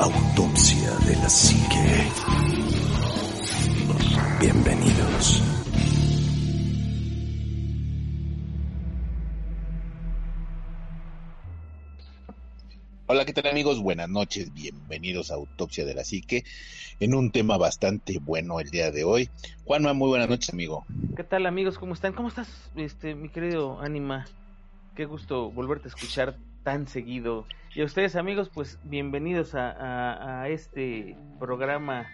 Autopsia de la Psique. Bienvenidos. Hola, ¿qué tal amigos? Buenas noches, bienvenidos a Autopsia de la Psique, en un tema bastante bueno el día de hoy. Juanma, muy buenas noches, amigo. ¿Qué tal amigos? ¿Cómo están? ¿Cómo estás, este, mi querido Anima? Qué gusto volverte a escuchar tan seguido. Y a ustedes amigos, pues bienvenidos a, a, a este programa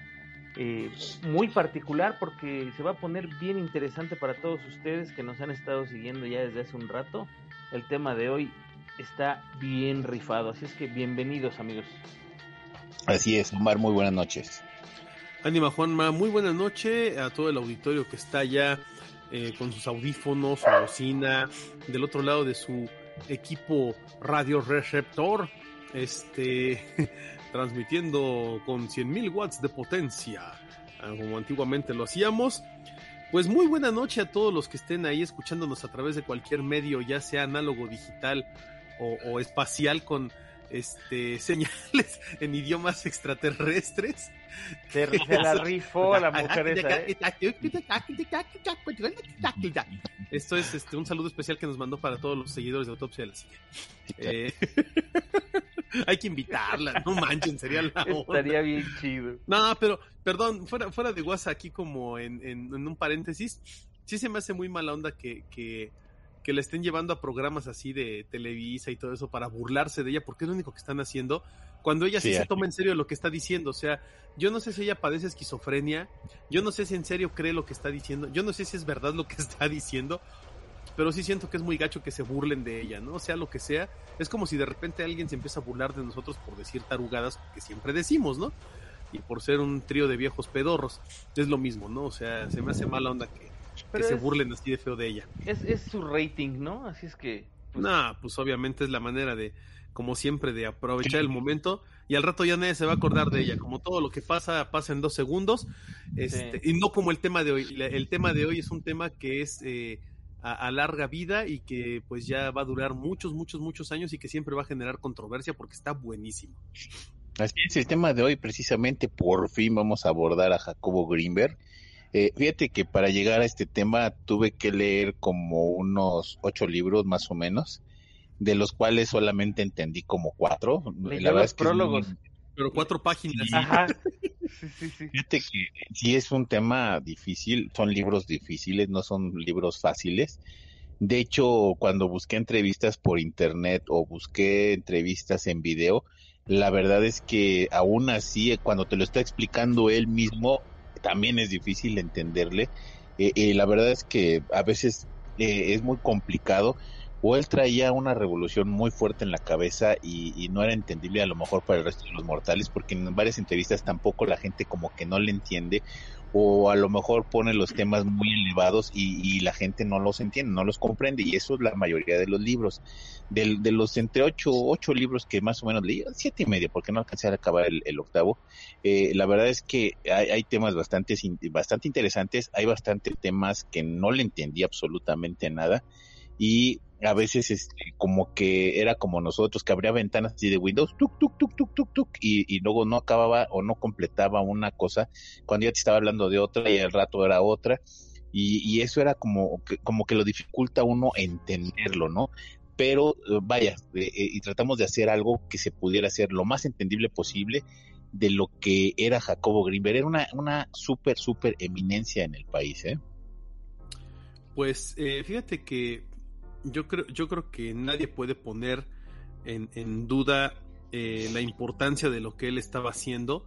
eh, muy particular porque se va a poner bien interesante para todos ustedes que nos han estado siguiendo ya desde hace un rato. El tema de hoy está bien rifado, así es que bienvenidos amigos. Así es, Omar, muy buenas noches. Anima Juanma, muy buena noche a todo el auditorio que está ya eh, con sus audífonos, su bocina, del otro lado de su equipo radio receptor, este, transmitiendo con 100.000 watts de potencia, ah, como antiguamente lo hacíamos. Pues muy buena noche a todos los que estén ahí escuchándonos a través de cualquier medio, ya sea análogo, digital o, o espacial con este señales en idiomas extraterrestres. Se, se la rifó a la mujer esa, ¿eh? Esto es este, un saludo especial que nos mandó para todos los seguidores de Autopsia de la. Eh, hay que invitarla, no manchen, sería la onda. Estaría bien chido. No, pero, perdón, fuera, fuera de WhatsApp, aquí como en, en, en un paréntesis, sí se me hace muy mala onda que, que, que le estén llevando a programas así de Televisa y todo eso para burlarse de ella, porque es lo único que están haciendo, cuando ella sí, sí se toma en serio lo que está diciendo. O sea, yo no sé si ella padece esquizofrenia, yo no sé si en serio cree lo que está diciendo, yo no sé si es verdad lo que está diciendo, pero sí siento que es muy gacho que se burlen de ella, ¿no? O sea, lo que sea, es como si de repente alguien se empieza a burlar de nosotros por decir tarugadas que siempre decimos, ¿no? Y por ser un trío de viejos pedorros, es lo mismo, ¿no? O sea, se me hace mala onda que, que se burlen así de feo de ella. Es, es su rating, ¿no? Así es que... Pues... No, pues obviamente es la manera de, como siempre, de aprovechar el momento y al rato ya nadie se va a acordar de ella. Como todo lo que pasa, pasa en dos segundos. Este, sí. Y no como el tema de hoy. El tema de hoy es un tema que es eh, a, a, larga vida y que pues ya va a durar muchos, muchos, muchos años y que siempre va a generar controversia porque está buenísimo. Así es, el tema de hoy precisamente por fin vamos a abordar a Jacobo Greenberg. Eh, fíjate que para llegar a este tema tuve que leer como unos ocho libros más o menos, de los cuales solamente entendí como cuatro. La verdad es que prólogos. Es Pero cuatro páginas. Ajá. Sí, sí, sí. Fíjate que sí es un tema difícil, son libros difíciles, no son libros fáciles. De hecho, cuando busqué entrevistas por internet o busqué entrevistas en video, la verdad es que aún así, cuando te lo está explicando él mismo, también es difícil entenderle. Eh, eh, la verdad es que a veces eh, es muy complicado. O él traía una revolución muy fuerte en la cabeza y, no era entendible a lo mejor para el resto de los mortales, porque en varias entrevistas tampoco la gente como que no le entiende, o a lo mejor pone los temas muy elevados y, la gente no los entiende, no los comprende, y eso es la mayoría de los libros. De, de los entre ocho, ocho libros que más o menos leí, siete y medio, porque no alcancé a acabar el, el octavo, eh, la verdad es que hay, hay temas bastante, bastante interesantes, hay bastantes temas que no le entendí absolutamente nada, y a veces este, como que era como nosotros, que abría ventanas así de Windows, tuk, tuk, tuk, tuk, tuk, tuk, y, y luego no acababa o no completaba una cosa cuando ya te estaba hablando de otra y al rato era otra. Y, y eso era como que, como que lo dificulta uno entenderlo, ¿no? Pero vaya, eh, y tratamos de hacer algo que se pudiera hacer lo más entendible posible de lo que era Jacobo Greenberg. Era una, una súper, súper eminencia en el país, ¿eh? Pues eh, fíjate que yo creo, yo creo que nadie puede poner en, en duda eh, la importancia de lo que él estaba haciendo,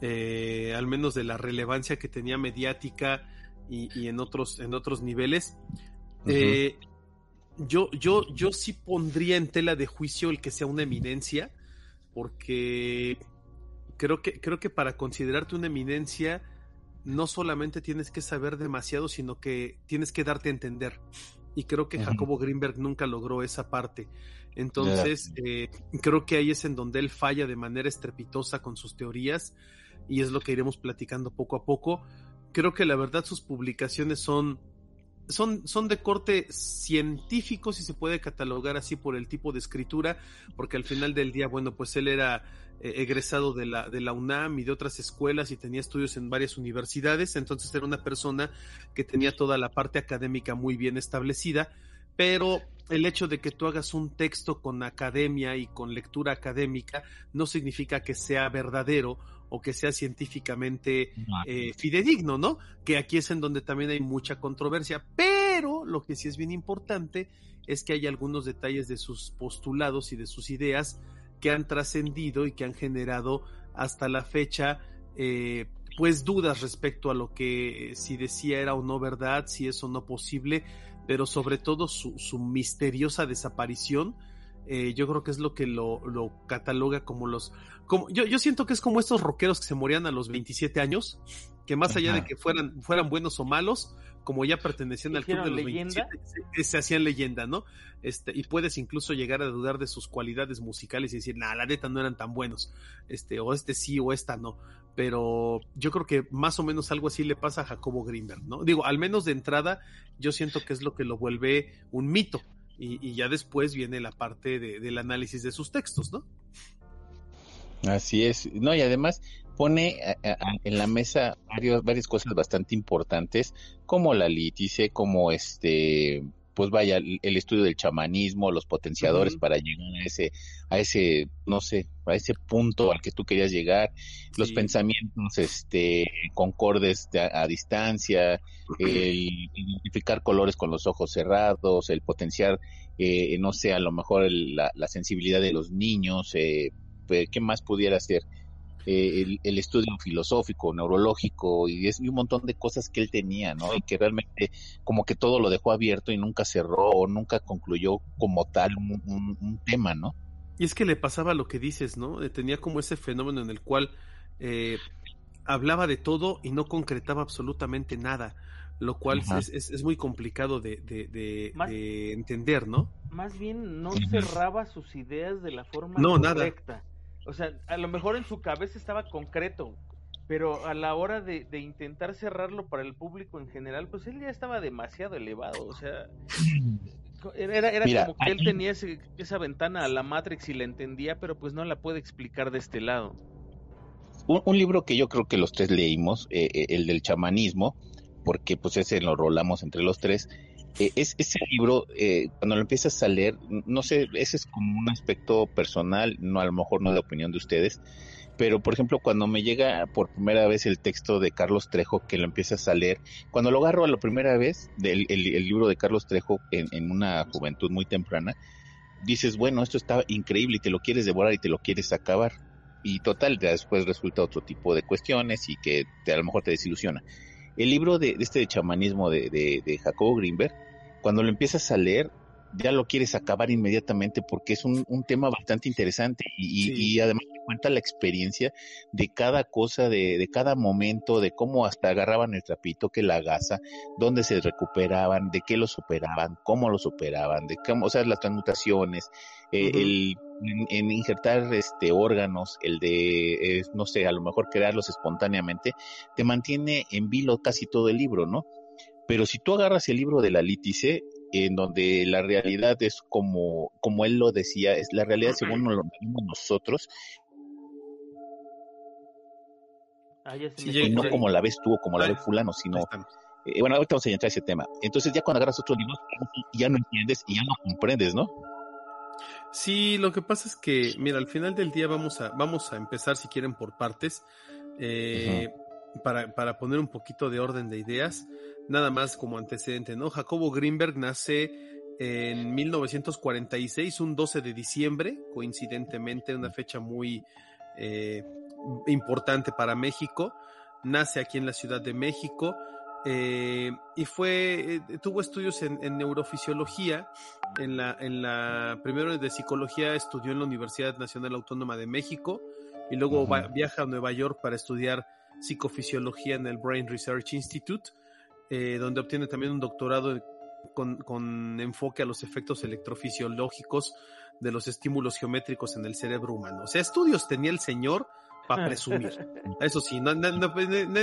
eh, al menos de la relevancia que tenía mediática y, y en otros, en otros niveles. Uh -huh. eh, yo, yo, yo sí pondría en tela de juicio el que sea una eminencia, porque creo que, creo que para considerarte una eminencia no solamente tienes que saber demasiado, sino que tienes que darte a entender. Y creo que Jacobo Greenberg nunca logró esa parte. Entonces, eh, creo que ahí es en donde él falla de manera estrepitosa con sus teorías y es lo que iremos platicando poco a poco. Creo que la verdad sus publicaciones son son, son de corte científico, si se puede catalogar así por el tipo de escritura, porque al final del día, bueno, pues él era eh, egresado de la, de la UNAM y de otras escuelas y tenía estudios en varias universidades, entonces era una persona que tenía toda la parte académica muy bien establecida, pero el hecho de que tú hagas un texto con academia y con lectura académica no significa que sea verdadero o que sea científicamente eh, fidedigno, ¿no? Que aquí es en donde también hay mucha controversia, pero lo que sí es bien importante es que hay algunos detalles de sus postulados y de sus ideas que han trascendido y que han generado hasta la fecha eh, pues dudas respecto a lo que si decía era o no verdad, si es o no posible, pero sobre todo su, su misteriosa desaparición eh, yo creo que es lo que lo, lo cataloga como los... Como, yo, yo siento que es como estos rockeros que se morían a los 27 años, que más allá de que fueran, fueran buenos o malos, como ya pertenecían al club de los leyenda? 27, se, hacían leyenda, ¿no? Este, y puedes incluso llegar a dudar de sus cualidades musicales y decir, nah, la neta no eran tan buenos, este, o este sí o esta no. Pero yo creo que más o menos algo así le pasa a Jacobo Greenberg, ¿no? Digo, al menos de entrada, yo siento que es lo que lo vuelve un mito y, ya después viene la parte de, del análisis de sus textos, ¿no? Así es, no, y además pone en la mesa varios, varias cosas bastante importantes, como la lítice, como este, pues vaya, el estudio del chamanismo, los potenciadores para llegar a ese, a ese, no sé, a ese punto al que tú querías llegar, los pensamientos, este, concordes a, distancia, el identificar colores con los ojos cerrados, el potenciar, eh, no sé, a lo mejor la, sensibilidad de los niños, eh, pues, ¿qué más pudiera ser? Eh, el, estudio filosófico, neurológico y, es, un montón de cosas que él tenía, ¿no? Y que realmente como que todo lo dejó abierto y nunca cerró o nunca concluyó como tal un, tema, ¿no? Y es que le pasaba lo que dices, ¿no? Eh, tenía como ese fenómeno en el cual eh, hablaba de todo y no concretaba absolutamente nada, lo cual es, es, muy complicado de, de, entender, ¿no? Más bien no cerraba sus ideas de la forma no, correcta. Nada. O sea, a lo mejor en su cabeza estaba concreto, pero a la hora de, intentar cerrarlo para el público en general, pues él ya estaba demasiado elevado. O sea, era, era como que él tenía esa ventana a la Matrix y la entendía, pero pues no la puede explicar de este lado. Un, libro que yo creo que los tres leímos, eh, eh, el del chamanismo, porque pues ese lo rolamos entre los tres, eh, es, ese libro, eh, cuando lo empiezas a leer, no sé, ese es como un aspecto personal, no a lo mejor no de opinión de ustedes, pero por ejemplo, cuando me llega por primera vez el texto de Carlos Trejo, que lo empiezas a leer, cuando lo agarro a la primera vez, del, el, libro de Carlos Trejo en, en una juventud muy temprana, dices, bueno, esto está increíble y te lo quieres devorar y te lo quieres acabar. Y total, después resulta otro tipo de cuestiones y que te, a lo mejor te desilusiona. El libro de, este de chamanismo de, de, Jacobo Greenberg, cuando lo empiezas a leer, ya lo quieres acabar inmediatamente porque es un, tema bastante interesante y, además te cuenta la experiencia de cada cosa, de, de, cada momento, de cómo hasta agarraban el trapito, que la gasa, dónde se recuperaban, de qué lo superaban, cómo lo superaban, de cómo, o sea, las transmutaciones, eh, el en, injertar este órganos, el de, eh, no sé, a lo mejor crearlos espontáneamente, te mantiene en vilo casi todo el libro, ¿no? Pero si tú agarras el libro de la lítice, en donde la realidad es como, como él lo decía, es la realidad según lo vimos nosotros, ah, y no como la ves tú o como la ve fulano, sino... Eh, bueno, ahorita vamos a entrar a ese tema. Entonces ya cuando agarras otro libro, ya no entiendes y ya no comprendes, ¿no? Sí, lo que pasa es que, mira, al final del día vamos a, vamos a empezar, si quieren, por partes, eh, para, para, poner un poquito de orden de ideas, nada más como antecedente, ¿no? Jacobo Greenberg nace en 1946, un 12 de diciembre, coincidentemente, una fecha muy eh, importante para México, nace aquí en la Ciudad de México, eh, y fue, eh, tuvo estudios en, neurofisiología, en la, en la, primero de psicología estudió en la Universidad Nacional Autónoma de México y luego viaja a Nueva York para estudiar psicofisiología en el Brain Research Institute, eh, donde obtiene también un doctorado con, con enfoque a los efectos electrofisiológicos de los estímulos geométricos en el cerebro humano. O sea, estudios tenía el señor para presumir. Eso sí, no, nadie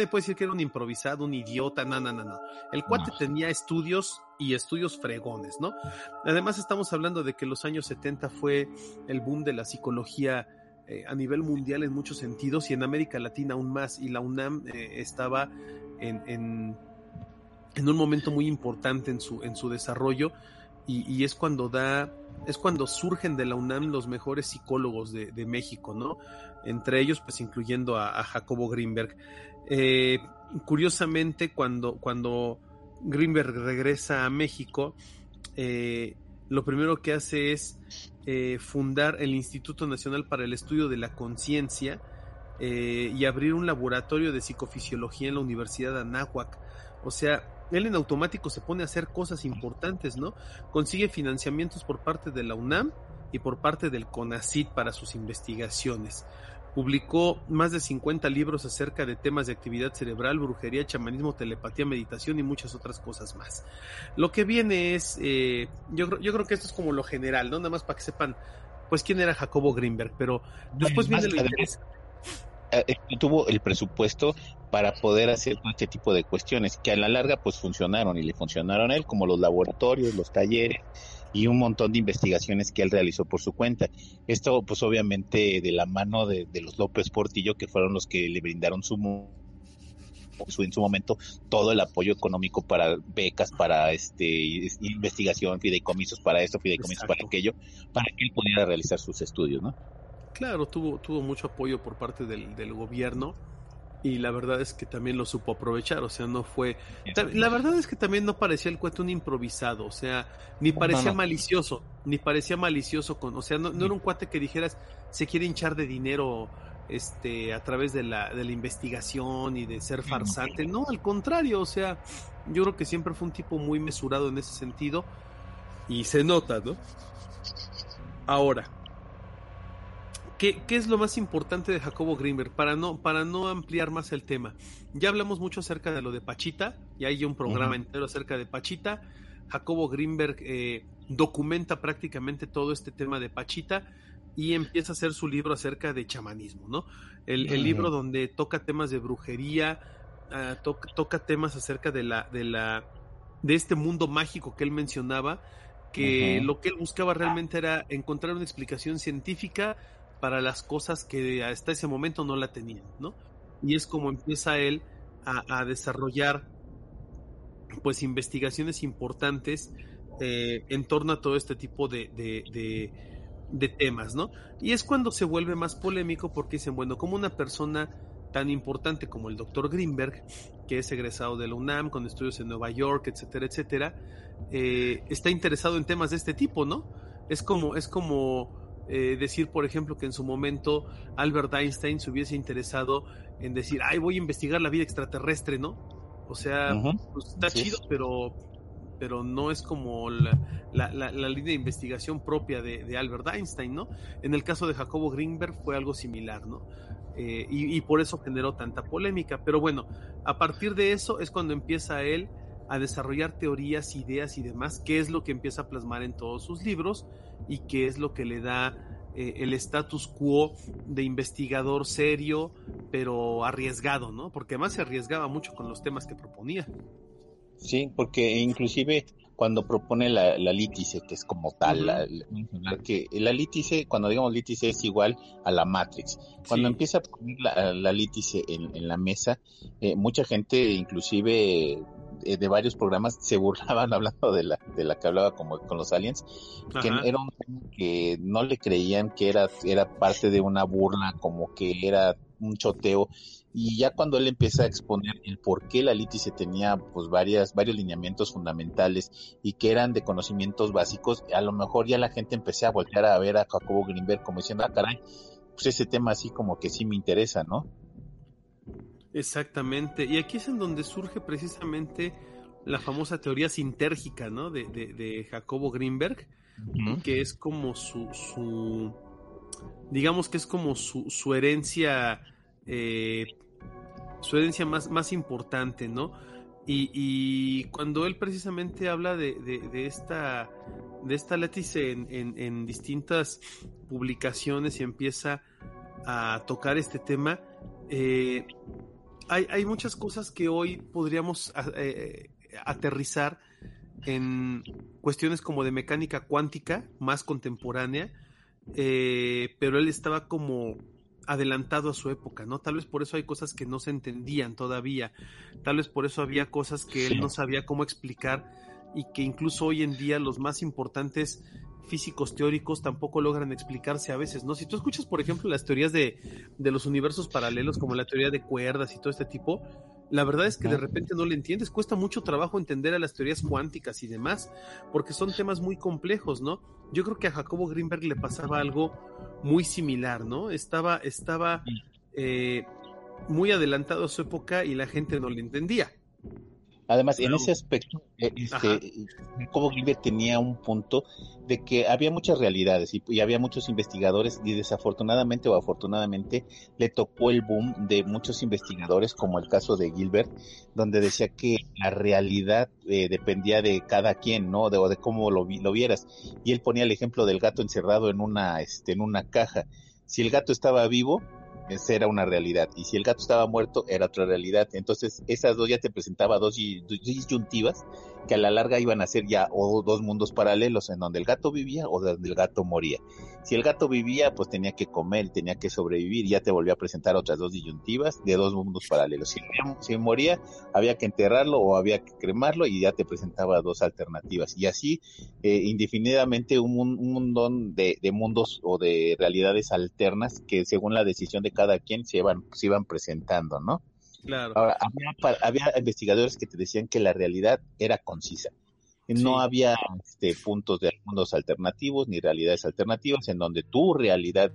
puede decir que era un improvisado, un idiota, no, no, no, no. El cuate tenía estudios y estudios fregones, ¿no? Además estamos hablando de que los años 70 fue el boom de la psicología eh, a nivel mundial en muchos sentidos y en América Latina aún más. Y la UNAM eh, estaba en, en, en, un momento muy importante en su, en su desarrollo y, y es cuando da es cuando surgen de la UNAM los mejores psicólogos de, de México, ¿no? Entre ellos, pues incluyendo a, Jacobo Greenberg. Eh, curiosamente, cuando, cuando Greenberg regresa a México, lo primero que hace es eh, fundar el Instituto Nacional para el Estudio de la Conciencia y abrir un laboratorio de psicofisiología en la Universidad de Anáhuac. O sea, él en automático se pone a hacer cosas importantes, ¿no? Consigue financiamientos por parte de la UNAM y por parte del CONACIT para sus investigaciones. Publicó más de 50 libros acerca de temas de actividad cerebral, brujería, chamanismo, telepatía, meditación y muchas otras cosas más. Lo que viene es, eh, yo, yo creo que esto es como lo general, ¿no? Nada más para que sepan, pues, quién era Jacobo Greenberg, pero después viene lo interesante eh, eh, tuvo el presupuesto para poder hacer este tipo de cuestiones que a la larga pues funcionaron y le funcionaron a él como los laboratorios, los talleres y un montón de investigaciones que él realizó por su cuenta. Esto pues obviamente de la mano de, los López Portillo que fueron los que le brindaron su, su, en su momento todo el apoyo económico para becas, para este investigación, fideicomisos para esto, fideicomisos para aquello, para que él pudiera realizar sus estudios, ¿no? Claro, tuvo, tuvo mucho apoyo por parte del, del gobierno y la verdad es que también lo supo aprovechar, o sea, no fue... La verdad es que también no parecía el cuento un improvisado, o sea, ni parecía malicioso, ni parecía malicioso con, o sea, no, era un cuate que dijeras se quiere hinchar de dinero este a través de la, de la investigación y de ser farsante, no, al contrario, o sea, yo creo que siempre fue un tipo muy mesurado en ese sentido y se nota, ¿no? Ahora, ¿Qué, es lo más importante de Jacobo Greenberg? Para no, para no ampliar más el tema. Ya hablamos mucho acerca de lo de Pachita, y hay un programa entero acerca de Pachita. Jacobo Greenberg eh, documenta prácticamente todo este tema de Pachita y empieza a hacer su libro acerca de chamanismo, ¿no? El, libro donde toca temas de brujería, ah, toca temas acerca de la, de la, de este mundo mágico que él mencionaba, que lo que él buscaba realmente era encontrar una explicación científica para las cosas que hasta ese momento no la tenían, ¿no? Y es como empieza él a, desarrollar pues investigaciones importantes eh, en torno a todo este tipo de, de, temas, ¿no? Y es cuando se vuelve más polémico porque dicen, bueno, como una persona tan importante como el doctor Greenberg, que es egresado de la UNAM con estudios en Nueva York, etcétera, etcétera, eh, está interesado en temas de este tipo, ¿no? Es como, es como eh, decir, por ejemplo, que en su momento Albert Einstein se hubiese interesado en decir, ay, voy a investigar la vida extraterrestre, ¿no? O sea, pues, está chido, pero, pero no es como la, línea de investigación propia de, Albert Einstein, ¿no? En el caso de Jacobo Greenberg fue algo similar, ¿no? Eh, y, y, por eso generó tanta polémica. Pero bueno, a partir de eso es cuando empieza él a desarrollar teorías, ideas y demás, que es lo que empieza a plasmar en todos sus libros y que es lo que le da eh, el status quo de investigador serio, pero arriesgado, ¿no? Porque además se arriesgaba mucho con los temas que proponía. Sí, porque inclusive cuando propone la, la lítice, que es como tal, la, que la lítice, cuando digamos lítice es igual a la Matrix. Cuando empieza a poner la, la lítice en, la mesa, eh, mucha gente, inclusive eh, de varios programas se burlaban hablando de la, de la que hablaba como con los aliens, que era un que no le creían que era, era parte de una burla, como que era un choteo, y ya cuando él empieza a exponer el por qué la lítice tenía pues varias, varios lineamientos fundamentales y que eran de conocimientos básicos, a lo mejor ya la gente empecé a voltear a ver a Jacobo Greenberg como diciendo, ah caray, pues ese tema así como que sí me interesa, ¿no? Exactamente. Y aquí es en donde surge precisamente la famosa teoría sintérgica, ¿no? De, de, Jacobo Greenberg, que es como su, su, digamos que es como su, su herencia, eh, su herencia más, más importante, ¿no? Y, cuando él precisamente habla de, de, esta de esta látice en, en, distintas publicaciones y empieza a tocar este tema, eh, hay, hay, muchas cosas que hoy podríamos eh, aterrizar en cuestiones como de mecánica cuántica más contemporánea, eh, pero él estaba como adelantado a su época, ¿no? Tal vez por eso hay cosas que no se entendían todavía, tal vez por eso había cosas que él no sabía cómo explicar y que incluso hoy en día los más importantes físicos teóricos tampoco logran explicarse a veces, ¿no? Si tú escuchas, por ejemplo, las teorías de, de los universos paralelos, como la teoría de cuerdas y todo este tipo, la verdad es que de repente no le entiendes, cuesta mucho trabajo entender a las teorías cuánticas y demás, porque son temas muy complejos, ¿no? Yo creo que a Jacobo Greenberg le pasaba algo muy similar, ¿no? Estaba, estaba eh, muy adelantado a su época y la gente no le entendía. Además, en ese aspecto, eh, este, como Gilbert tenía un punto de que había muchas realidades y, había muchos investigadores y desafortunadamente o afortunadamente le tocó el boom de muchos investigadores, como el caso de Gilbert, donde decía que la realidad eh, dependía de cada quien, ¿no? De, o de cómo lo, lo vieras. Y él ponía el ejemplo del gato encerrado en una, este, en una caja. Si el gato estaba vivo, esa era una realidad. Y si el gato estaba muerto, era otra realidad. Entonces, esas dos ya te presentaba dos disyuntivas que a la larga iban a ser ya o dos mundos paralelos en donde el gato vivía o donde el gato moría. Si el gato vivía, pues tenía que comer, tenía que sobrevivir, ya te volvió a presentar otras dos disyuntivas de dos mundos paralelos. Si, moría, había que enterrarlo o había que cremarlo y ya te presentaba dos alternativas. Y así, eh, indefinidamente, un, un de, de, mundos o de realidades alternas que según la decisión de cada quien se iban, se iban presentando, ¿no? Claro. Ahora, había, había investigadores que te decían que la realidad era concisa no había este, puntos de mundos alternativos ni realidades alternativas en donde tu realidad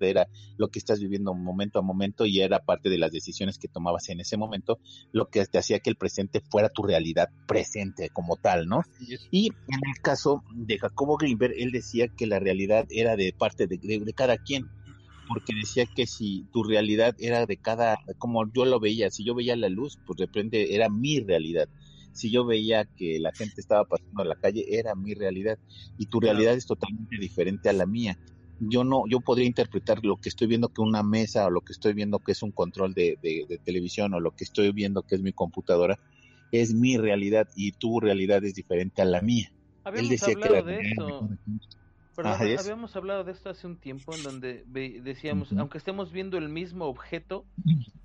era lo que estás viviendo momento a momento y era parte de las decisiones que tomabas en ese momento, lo que te hacía que el presente fuera tu realidad presente como tal, ¿no? Y en el caso de Jacobo Greenberg, él decía que la realidad era de parte de, de cada quien, porque decía que si tu realidad era de cada, como yo lo veía, si yo veía la luz, pues de repente era mi realidad si yo veía que la gente estaba pasando a la calle, era mi realidad y tu realidad es totalmente diferente a la mía. Yo no, yo podría interpretar lo que estoy viendo que una mesa o lo que estoy viendo que es un control de, televisión o lo que estoy viendo que es mi computadora, es mi realidad y tu realidad es diferente a la mía. Habíamos Él decía hablado que de esto. Habíamos hablado de esto hace un tiempo en donde decíamos, aunque estemos viendo el mismo objeto,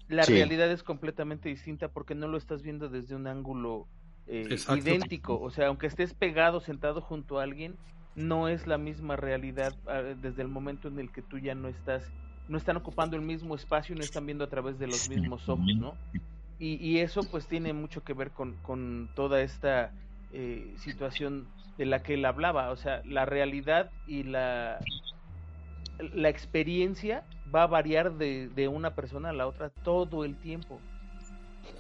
la realidad es completamente distinta porque no lo estás viendo desde un ángulo eh, idéntico. O sea, aunque estés pegado, sentado junto a alguien, no es la misma realidad ah, desde el momento en el que tú ya no estás, no están ocupando el mismo espacio y no están viendo a través de los mismos ojos, ¿no? Y, y eso pues tiene mucho que ver con, con toda esta eh, situación de la que él hablaba. O sea, la realidad y la, la experiencia va a variar de, de una persona a la otra todo el tiempo.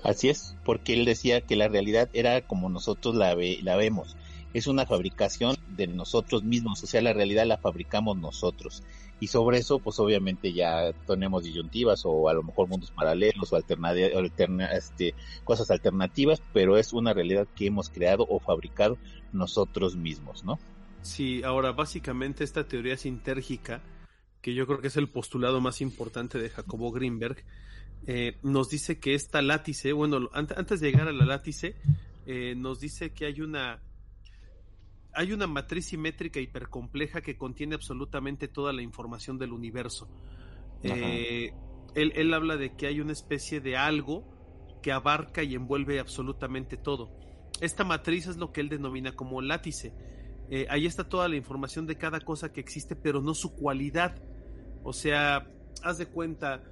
Así es, porque él decía que la realidad era como nosotros la, la vemos. Es una fabricación de nosotros mismos, o sea, la realidad la fabricamos nosotros. Y sobre eso, pues obviamente ya tenemos disyuntivas o a lo mejor mundos paralelos o este, cosas alternativas, pero es una realidad que hemos creado o fabricado nosotros mismos, ¿no? Sí, ahora básicamente esta teoría sintérgica, que yo creo que es el postulado más importante de Jacobo Greenberg, eh, nos dice que esta látice, bueno, antes de llegar a la látice, eh, nos dice que hay una hay una matriz simétrica hipercompleja que contiene absolutamente toda la información del universo. Eh, él, él, habla de que hay una especie de algo que abarca y envuelve absolutamente todo. Esta matriz es lo que él denomina como látice. ahí está toda la información de cada cosa que existe, pero no su cualidad. O sea, haz de cuenta,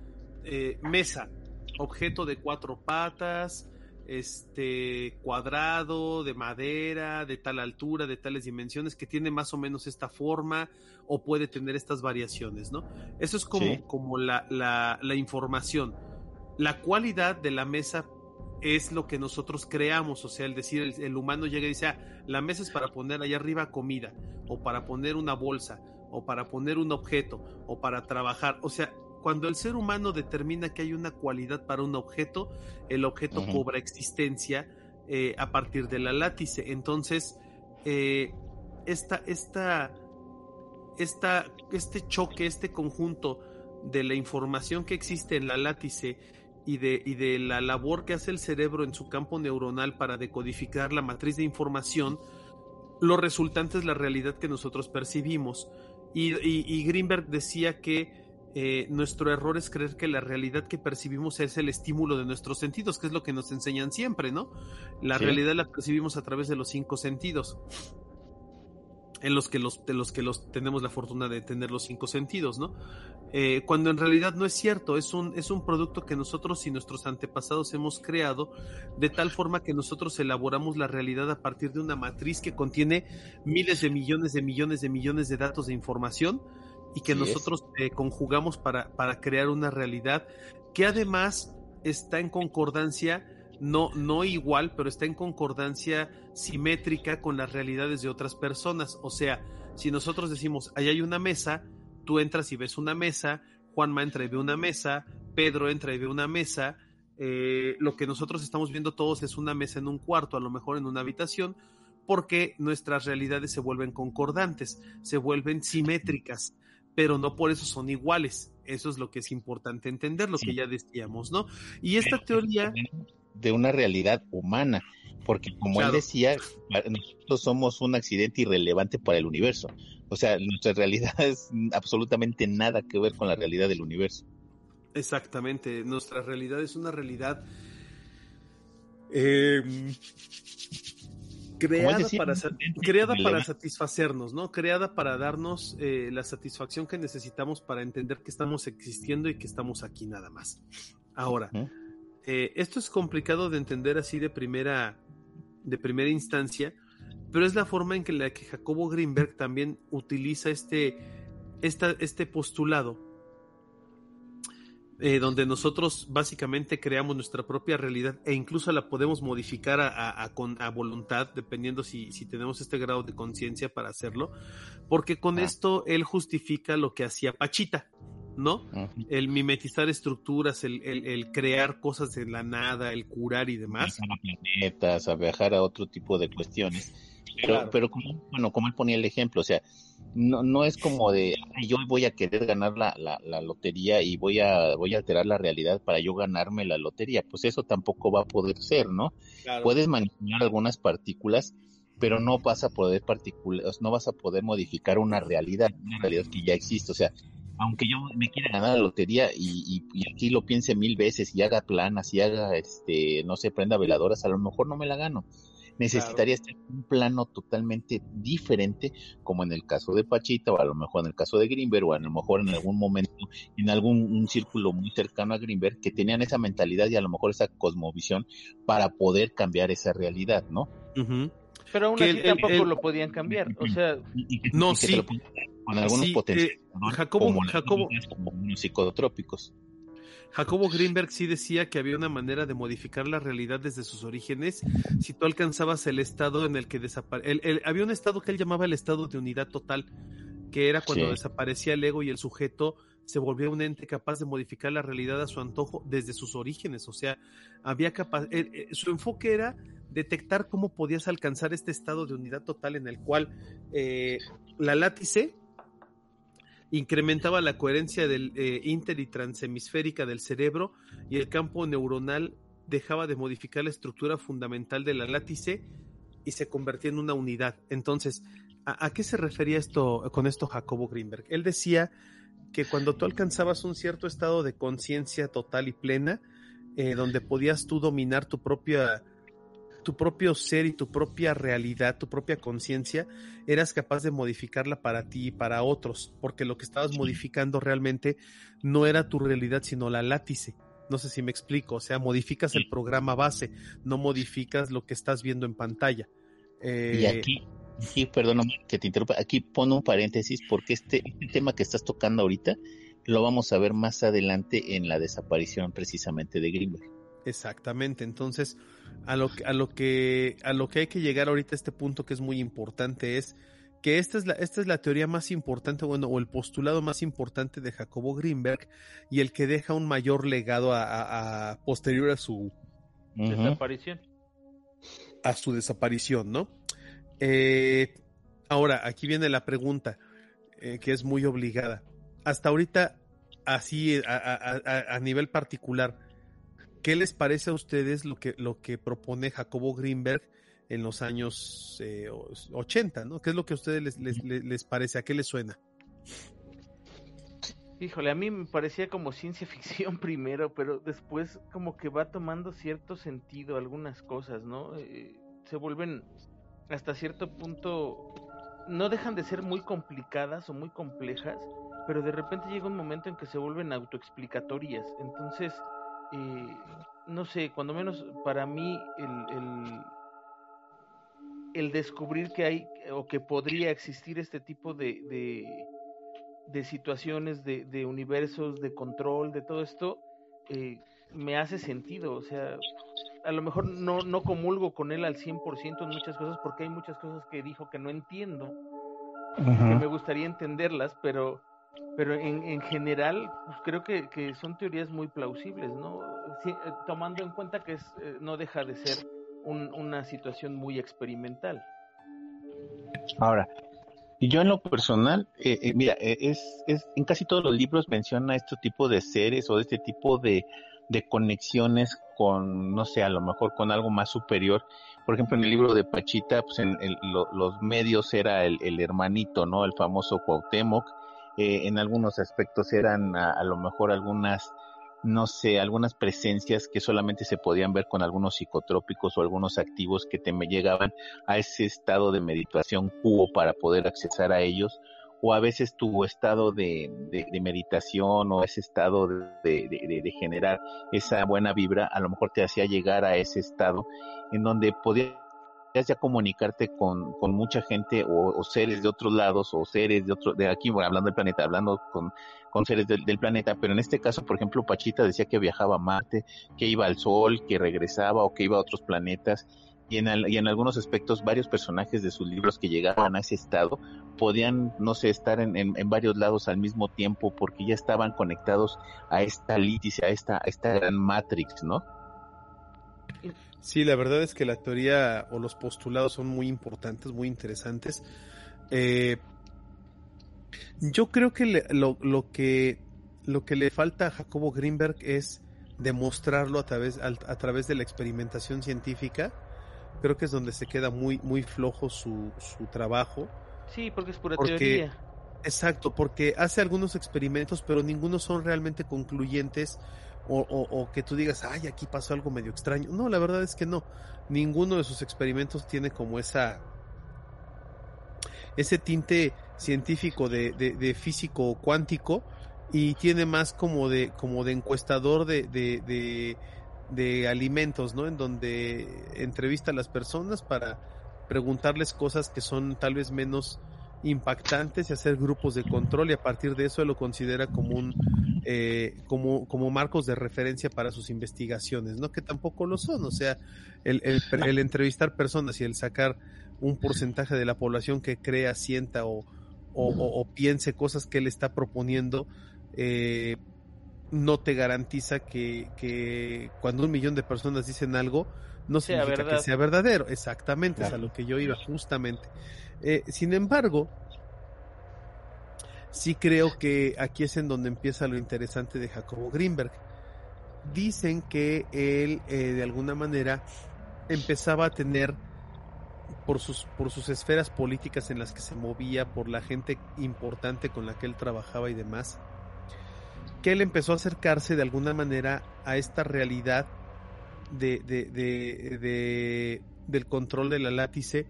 eh, mesa, objeto de cuatro patas, este cuadrado de madera de tal altura, de tales dimensiones, que tiene más o menos esta forma o puede tener estas variaciones, ¿no? Eso es como, como la, la, información. La cualidad de la mesa es lo que nosotros creamos, o sea, el decir, el, humano llega y dice, ah, la mesa es para poner allá arriba comida, o para poner una bolsa, o para poner un objeto, o para trabajar, o sea, cuando el ser humano determina que hay una cualidad para un objeto, el objeto cobra existencia eh, a partir de la látice. Entonces, eh, esta, esta, esta, este choque, este conjunto de la información que existe en la látice y de, y de la labor que hace el cerebro en su campo neuronal para decodificar la matriz de información, lo resultante es la realidad que nosotros percibimos. Y, Greenberg decía que eh, nuestro error es creer que la realidad que percibimos es el estímulo de nuestros sentidos, que es lo que nos enseñan siempre, ¿no? La realidad la percibimos a través de los cinco sentidos en los que los, de los que los tenemos la fortuna de tener los cinco sentidos, ¿no? Eh, cuando en realidad no es cierto, es un, es un producto que nosotros y nuestros antepasados hemos creado de tal forma que nosotros elaboramos la realidad a partir de una matriz que contiene miles de millones de millones de millones de datos de información y que nosotros eh, conjugamos para, para crear una realidad que además está en concordancia no, no igual, pero está en concordancia simétrica con las realidades de otras personas. O sea, si nosotros decimos, ahí hay una mesa, tú entras y ves una mesa, Juanma entra y ve una mesa, Pedro entra y ve una mesa, eh, lo que nosotros estamos viendo todos es una mesa en un cuarto, a lo mejor en una habitación, porque nuestras realidades se vuelven concordantes, se vuelven simétricas, pero no por eso son iguales. Eso es lo que es importante entender, lo que ya decíamos, ¿no? Y esta teoría de una realidad humana, porque como él decía, nosotros somos un accidente irrelevante para el universo. O sea, nuestra realidad es absolutamente nada que ver con la realidad del universo. Exactamente, nuestra realidad es una realidad eh, creada, para, creada para satisfacernos, ¿no? Creada para darnos eh, la satisfacción que necesitamos para entender que estamos existiendo y que estamos aquí nada más. Ahora, eh, esto es complicado de entender así de primera, de primera instancia, pero es la forma en que la que Jacobo Greenberg también utiliza este, este postulado, eh, donde nosotros básicamente creamos nuestra propia realidad e incluso la podemos modificar a, a, voluntad, dependiendo si, si, tenemos este grado de conciencia para hacerlo, porque con ah. esto él justifica lo que hacía Pachita. ¿no? El mimetizar estructuras, el, el, crear cosas de la nada, el curar y demás. A planetas, a viajar a otro tipo de cuestiones. Pero, pero como, bueno, como él ponía el ejemplo, o sea, no, no es como de yo voy a querer ganar la, la, lotería y voy a, voy a alterar la realidad para yo ganarme la lotería. Pues eso tampoco va a poder ser, ¿no? Puedes manipular algunas partículas, pero no vas a poder particular, no vas a poder modificar una realidad, una realidad que ya existe. O sea, aunque yo me quiera ganar la lotería y, aquí lo piense mil veces y haga planas y haga, este, no sé, prenda veladoras, a lo mejor no me la gano. Necesitaría estar en un plano totalmente diferente, como en el caso de Pachita, o a lo mejor en el caso de Greenberg, o a lo mejor en algún momento, en algún un círculo muy cercano a Greenberg, que tenían esa mentalidad y a lo mejor esa cosmovisión para poder cambiar esa realidad, ¿no? Pero aún así tampoco lo podían cambiar, o sea... no, sí. con algunos potenciales eh, Jacobo, como, Jacobo, psicotrópicos. Jacobo Greenberg sí decía que había una manera de modificar la realidad desde sus orígenes si tú alcanzabas el estado en el que desaparecía. Había un estado que él llamaba el estado de unidad total, que era cuando desaparecía el ego y el sujeto se volvía un ente capaz de modificar la realidad a su antojo desde sus orígenes. O sea, había capaz. Eh, eh, su enfoque era detectar cómo podías alcanzar este estado de unidad total en el cual la látice incrementaba la coherencia eh, inter y transhemisférica del cerebro y el campo neuronal dejaba de modificar la estructura fundamental de la látice y se convertía en una unidad. Entonces, ¿a, qué se refería esto con esto Jacobo Greenberg? Él decía que cuando tú alcanzabas un cierto estado de conciencia total y plena, eh, donde podías tú dominar tu propia tu propio ser y tu propia realidad, tu propia conciencia, eras capaz de modificarla para ti y para otros, porque lo que estabas modificando realmente no era tu realidad, sino la látice. No sé si me explico, o sea, modificas el programa base, no modificas lo que estás viendo en pantalla. y eh, aquí, aquí, perdóname que te interrumpa, aquí pongo un paréntesis porque este, este tema que estás tocando ahorita lo vamos a ver más adelante en la desaparición precisamente de Greenberg. Exactamente, entonces a lo, a lo que a lo que hay que llegar ahorita a este punto que es muy importante es que esta es la, esta es la teoría más importante, bueno, o el postulado más importante de Jacobo Greenberg y el que deja un mayor legado a, posterior a su desaparición. A su desaparición, ¿no? Eh, ahora, aquí viene la pregunta, eh, que es muy obligada. Hasta ahorita, así a, a, nivel particular, ¿qué les parece a ustedes lo que, lo que propone Jacobo Greenberg en los años eh, 80, ¿no? ¿Qué es lo que a ustedes les, les, parece? ¿A qué les suena? Híjole, a mí me parecía como ciencia ficción primero, pero después como que va tomando cierto sentido algunas cosas, ¿no? Eh, se vuelven hasta cierto punto, no dejan de ser muy complicadas o muy complejas, pero de repente llega un momento en que se vuelven autoexplicatorias. Entonces, eh, no sé, cuando menos para mí el el descubrir que hay o que podría existir este tipo de, de, situaciones, de, de, universos, de control, de todo esto, eh, me hace sentido. O sea, a lo mejor no, no comulgo con él al 100% en muchas cosas porque hay muchas cosas que dijo que no entiendo, que me gustaría entenderlas, pero, pero en, en general pues creo que, que, son teorías muy plausibles, ¿no? Eh, tomando en cuenta que es, eh, no deja de ser una situación muy experimental. Ahora, yo en lo personal, eh, mira, es, es, en casi todos los libros menciona este tipo de seres o este tipo de, de conexiones con, no sé, a lo mejor con algo más superior. Por ejemplo, en el libro de Pachita, pues en los medios era el, el, hermanito, ¿no? El famoso Cuauhtémoc. En algunos aspectos eran a lo mejor algunas no sé, algunas presencias que solamente se podían ver con algunos psicotrópicos o algunos activos que te llegaban a ese estado de meditación cubo para poder accesar a ellos, o a veces tu estado de, de, meditación o ese estado de, de, generar esa buena vibra, a lo mejor te hacía llegar a ese estado en donde podías ya comunicarte con, con mucha gente o, seres de otros lados o seres de otro, de aquí, hablando del planeta, hablando con, con seres del, planeta, pero en este caso, por ejemplo, Pachita decía que viajaba a Marte, que iba al Sol, que regresaba o que iba a otros planetas. Y en, y en algunos aspectos, varios personajes de sus libros que llegaban a ese estado podían, no sé, estar en, en, varios lados al mismo tiempo porque ya estaban conectados a esta lítice, a esta, a esta gran Matrix, ¿no? Sí, la verdad es que la teoría o los postulados son muy importantes, muy interesantes. Eh, yo creo que lo, lo, que lo que le falta a Jacobo Greenberg es demostrarlo a través, a, través de la experimentación científica. Creo que es donde se queda muy, muy flojo su, su trabajo. Sí, porque es pura teoría. Exacto, porque hace algunos experimentos, pero ninguno son realmente concluyentes o, que tú digas, ay, aquí pasó algo medio extraño. No, la verdad es que no. Ninguno de sus experimentos tiene como esa ese tinte científico de, de, físico cuántico y tiene más como de como de encuestador de, de, de, alimentos, ¿no? En donde entrevista a las personas para preguntarles cosas que son tal vez menos impactantes y hacer grupos de control y a partir de eso lo considera como un eh, como, como marcos de referencia para sus investigaciones, ¿no? Que tampoco lo son, o sea, el, el, entrevistar personas y el sacar un porcentaje de la población que crea, sienta o, o, piense cosas que él está proponiendo, eh, no te garantiza que, que, cuando un millón de personas dicen algo, no significa que sea verdadero. Exactamente, es a lo que yo iba justamente. Eh, sin embargo, sí creo que aquí es en donde empieza lo interesante de Jacobo Greenberg. Dicen que él eh, de alguna manera empezaba a tener por sus, por sus esferas políticas en las que se movía, por la gente importante con la que él trabajaba y demás, que él empezó a acercarse de alguna manera a esta realidad de, de, de, del control de la látice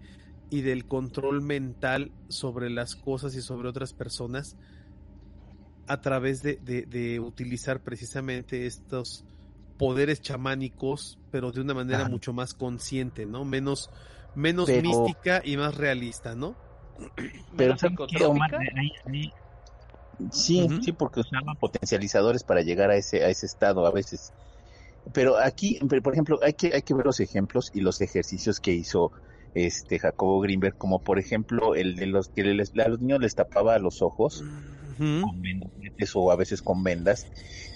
y del control mental sobre las cosas y sobre otras personas a través de, de, utilizar precisamente estos poderes chamánicos, pero de una manera mucho más consciente, ¿no? Menos, menos mística y más realista, ¿no? Pero Sí, sí, porque usaban potencializadores para llegar a ese, a ese estado a veces. Pero aquí, por ejemplo, hay que, hay que ver los ejemplos y los ejercicios que hizo este Jacobo Greenberg, como por ejemplo el de los que a los niños les tapaba los ojos con vendas o a veces con vendas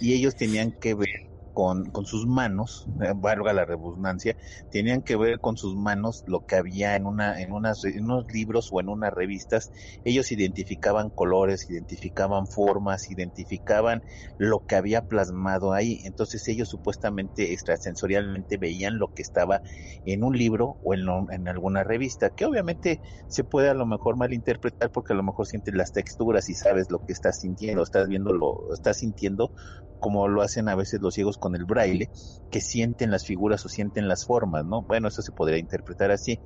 y ellos tenían que ver con, con sus manos, eh, valga la redundancia, tenían que ver con sus manos lo que había en, una, en, unas, unos libros o en unas revistas. Ellos identificaban colores, identificaban formas, identificaban lo que había plasmado ahí. Entonces ellos supuestamente extrasensorialmente veían lo que estaba en un libro o en, en alguna revista, que obviamente se puede a lo mejor malinterpretar porque a lo mejor sientes las texturas y sabes lo que estás sintiendo, estás viendo lo, estás sintiendo como lo hacen a veces los ciegos con el braille, que sienten las figuras o sienten las formas, ¿no? Bueno, eso se podría interpretar así.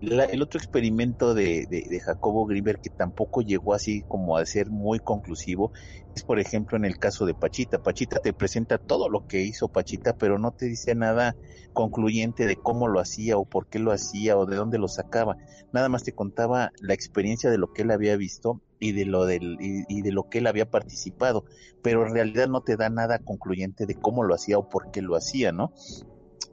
El otro experimento de, de, Jacobo Greenberg que tampoco llegó así como a ser muy conclusivo es por ejemplo en el caso de Pachita. Pachita te presenta todo lo que hizo Pachita, pero no te dice nada concluyente de cómo lo hacía o por qué lo hacía o de dónde lo sacaba. Nada más te contaba la experiencia de lo que él había visto y de lo y, de lo que él había participado, pero en realidad no te da nada concluyente de cómo lo hacía o por qué lo hacía, ¿no?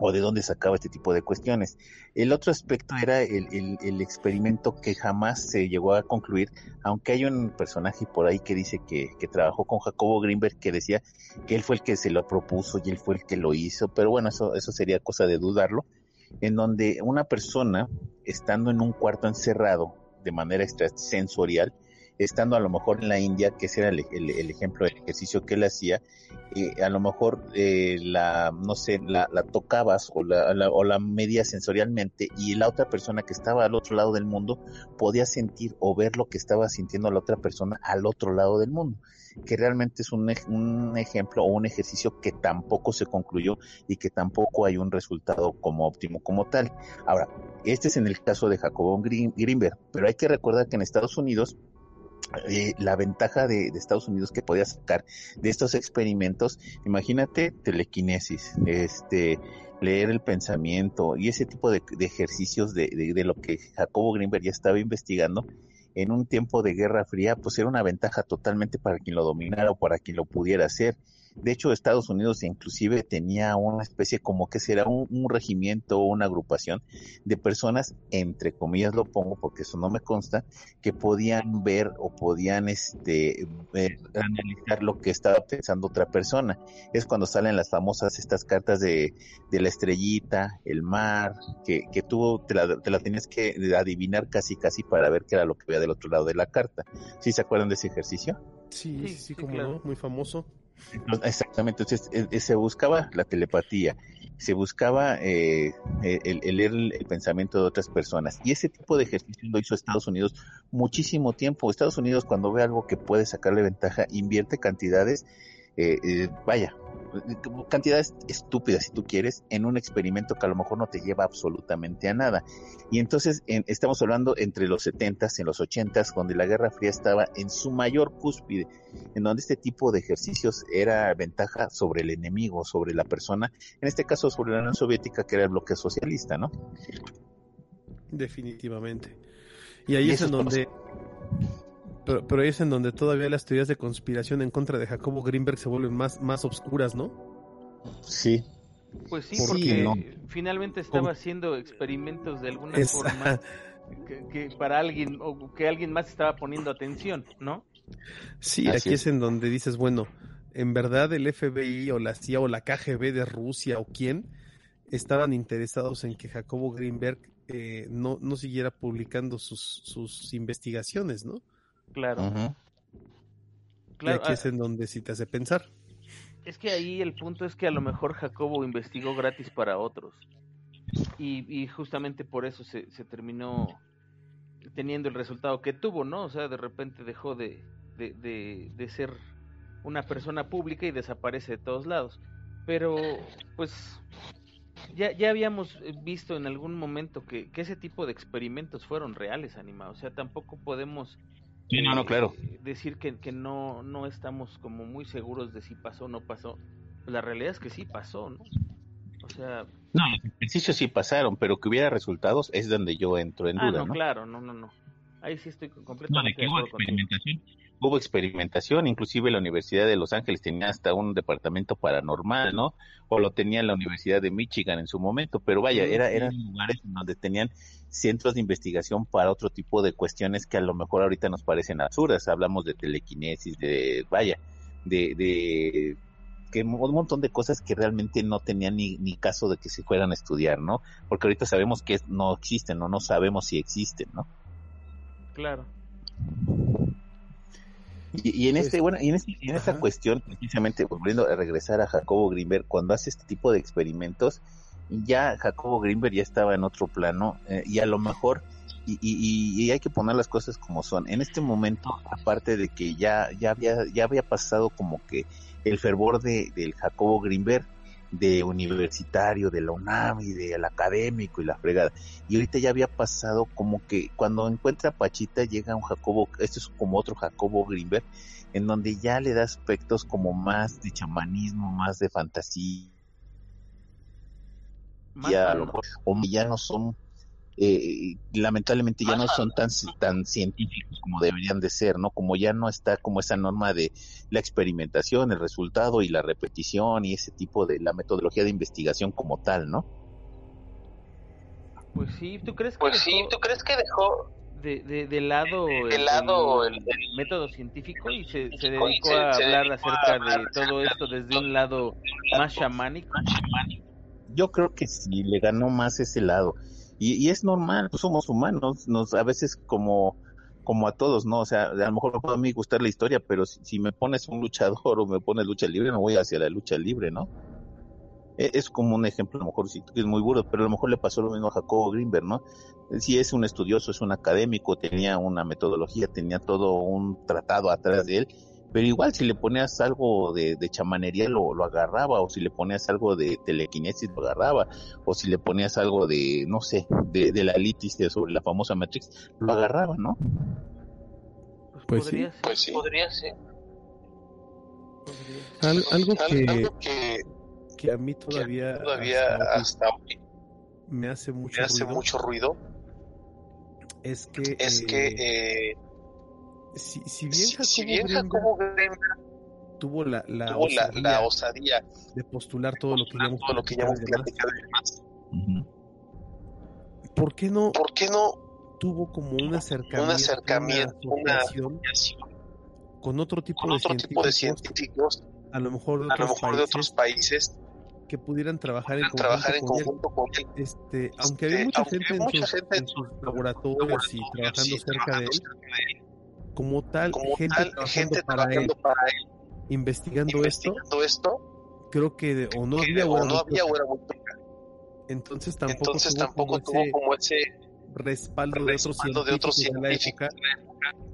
O de dónde sacaba este tipo de cuestiones. El otro aspecto era el, el, experimento que jamás se llegó a concluir, aunque hay un personaje por ahí que dice que, que, trabajó con Jacobo Greenberg que decía que él fue el que se lo propuso y él fue el que lo hizo, pero bueno, eso, eso sería cosa de dudarlo, en donde una persona, estando en un cuarto encerrado de manera extrasensorial, estando a lo mejor en la India, que ese era el, ejemplo del ejercicio que él hacía, eh, a lo mejor eh, la, no sé, la, tocabas o la, o la medías sensorialmente y la otra persona que estaba al otro lado del mundo podía sentir o ver lo que estaba sintiendo la otra persona al otro lado del mundo que realmente es un, un, ejemplo o un ejercicio que tampoco se concluyó y que tampoco hay un resultado como óptimo como tal. Ahora, este es en el caso de Jacobo Greenberg, pero hay que recordar que en Estados Unidos eh, la ventaja de, Estados Unidos que podía sacar de estos experimentos, imagínate telequinesis, este, leer el pensamiento y ese tipo de, ejercicios de, de, lo que Jacobo Greenberg ya estaba investigando en un tiempo de Guerra Fría, pues era una ventaja totalmente para quien lo dominara o para quien lo pudiera hacer. De hecho, Estados Unidos inclusive tenía una especie como que será un, regimiento o una agrupación de personas, entre comillas lo pongo porque eso no me consta, que podían ver o podían este analizar lo que estaba pensando otra persona. Es cuando salen las famosas estas cartas de, de la estrellita, el mar, que, que tú te la, te la tenías que adivinar casi casi para ver qué era lo que veía del otro lado de la carta. ¿Sí se acuerdan de ese ejercicio? Sí, sí, como no, muy famoso. Exactamente, entonces eh, eh, se buscaba la telepatía, se buscaba eh, el, leer el, pensamiento de otras personas. Y ese tipo de ejercicio lo hizo Estados Unidos muchísimo tiempo. Estados Unidos cuando ve algo que puede sacarle ventaja, invierte cantidades, vaya, cantidades estúpidas, si tú quieres, en un experimento que a lo mejor no te lleva absolutamente a nada. Y entonces estamos hablando entre los 70s, en los 80s, donde la Guerra Fría estaba en su mayor cúspide, en donde este tipo de ejercicios era ventaja sobre el enemigo, sobre la persona, en este caso sobre la Unión Soviética, que era el bloque socialista, ¿no? Definitivamente. Y ahí es en donde... Pero, pero es en donde todavía las teorías de conspiración en contra de Jacobo Greenberg se vuelven más, más obscuras, ¿no? Sí. Pues sí, porque finalmente estaba haciendo experimentos de alguna forma que, para alguien o que alguien más estaba poniendo atención, ¿no? Sí, aquí es. en donde dices, bueno, en verdad el FBI o la CIA o la KGB de Rusia o quién estaban interesados en que Jacobo Greenberg eh, no, no siguiera publicando sus, sus investigaciones, ¿no? Claro. claro. Y aquí es ah, en donde sí te hace pensar. Es que ahí el punto es que a lo mejor Jacobo investigó gratis para otros. Y, y justamente por eso se, se, terminó teniendo el resultado que tuvo, ¿no? O sea, de repente dejó de, de, de, de ser una persona pública y desaparece de todos lados. Pero, pues, ya, ya habíamos visto en algún momento que, que ese tipo de experimentos fueron reales, animados. O sea, tampoco podemos no, no, claro. decir que, que no, no estamos como muy seguros de si pasó o no pasó. La realidad es que sí pasó, ¿no? O sea... No, los ejercicios sí pasaron, pero que hubiera resultados es donde yo entro en ah, duda, no, claro, no, no, no. Ahí sí estoy completamente no, de, que hubo experimentación. Hubo experimentación, inclusive la Universidad de Los Ángeles tenía hasta un departamento paranormal, ¿no? O lo tenía la Universidad de Michigan en su momento, pero vaya, era, eran lugares donde tenían centros de investigación para otro tipo de cuestiones que a lo mejor ahorita nos parecen absurdas. Hablamos de telequinesis, de, vaya, de, de que un montón de cosas que realmente no tenían ni, ni caso de que se fueran a estudiar, ¿no? Porque ahorita sabemos que no existen o no sabemos si existen, ¿no? Claro. Y, en Pues, este, bueno, y en, este, en esta ajá. cuestión, precisamente volviendo a regresar a Jacobo Greenberg, cuando hace este tipo de experimentos, ya Jacobo Greenberg ya estaba en otro plano, eh, y a lo mejor, y, y- y hay que poner las cosas como son. En este momento, aparte de que ya, ya había, ya había pasado como que el fervor de, del Jacobo Greenberg, de universitario, de la UNAM y del académico y la fregada. Y ahorita ya había pasado como que cuando encuentra a Pachita llega un Jacobo, este es como otro Jacobo Greenberg, en donde ya le da aspectos como más de chamanismo, más de fantasía, Más a lo mejor, o ya no son, eh, lamentablemente ya no son tan, tan científicos como deberían de ser, ¿no? Como ya no está como esa norma de la experimentación, el resultado y la repetición y ese tipo de la metodología de investigación como tal, ¿no? Pues sí, ¿tú crees que Pues sí, dejó ¿tú crees que dejó de, de, de lado, de el, lado el el- el- método científico y se, se científico y dedicó se- a se hablar dedicó a acerca hablar de todo esto de desde un lado más chamánico? Yo creo que sí, le ganó más ese lado. Y, y es normal, pues somos humanos, nos a veces como como a todos, ¿no? O sea, a lo mejor me puede a mí gustar la historia, pero si, si me pones un luchador o me pones lucha libre, me voy hacia la lucha libre, ¿no? E- Es como un ejemplo, a lo mejor que es muy burdo, pero a lo mejor le pasó lo mismo a Jacobo Greenberg, ¿no? Si es un estudioso, es un académico, tenía una metodología, tenía todo un tratado atrás de él, pero igual si le ponías algo de, de chamanería lo, lo agarraba, o si le ponías algo de telequinesis lo agarraba, o si le ponías algo de, no sé, de, de la litis, de sobre la famosa Matrix, lo agarraba, ¿no? Pues, Pues podría sí. ser, Pues sí. Podría ser. podría ser. Al- algo Al- que, algo que, que a mí todavía, todavía hasta hoy hasta hoy me hace mucho me hace ruido mucho ruido es que, es eh, que eh, si, si bien si, Jacobo si bien Greenberg Jacobo Greenberg tuvo la, la, tuvo osadía la osadía de postular todo lo que ya todo lo que ya hemos platicado y demás, platicado y demás, ¿por qué no ¿por qué no tuvo como un acercamiento, un acercamiento, una con otro tipo, con de, otro tipo de científicos, a lo mejor de a lo otros de países, otros países, que pudieran trabajar en puedan trabajar en conjunto con él? conjunto con él? Este, aunque había Este, mucha aunque gente, había en, mucha sus, gente en en sus sus laboratorios y trabajando cerca de trabajando él, cerca de él, como tal, como gente tal, trabajando gente para él, trabajando para él, investigando esto, investigando esto, creo que de- o no que había, o era no muy había poca. o era muy poca. Entonces tampoco Entonces tuvo tampoco como tuvo ese como ese respaldo de otros respaldo de otros científicos de que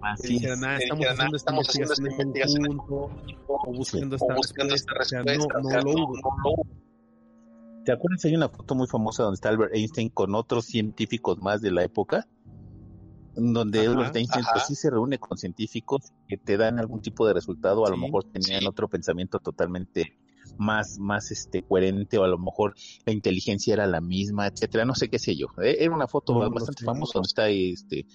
Así dijeran, ah, que estamos dijeran, ah, haciendo estamos haciendo investigación esta en investigación en conjunto o buscando esta buscando respuesta. esta O sea, respuesta, no, o sea, no lo no- hubo. no lo hubo. ¿Te acuerdas? Hay una foto muy famosa donde está Albert Einstein con otros científicos más de la época, donde Ajá, Albert Einstein ajá. pues sí se reúne con científicos que te dan algún tipo de resultado, a lo mejor tenían sí. otro pensamiento totalmente más, más este coherente, o a lo mejor la inteligencia era la misma, etcétera, no sé qué sé yo. Eh, Era una foto No, bastante famosa donde está este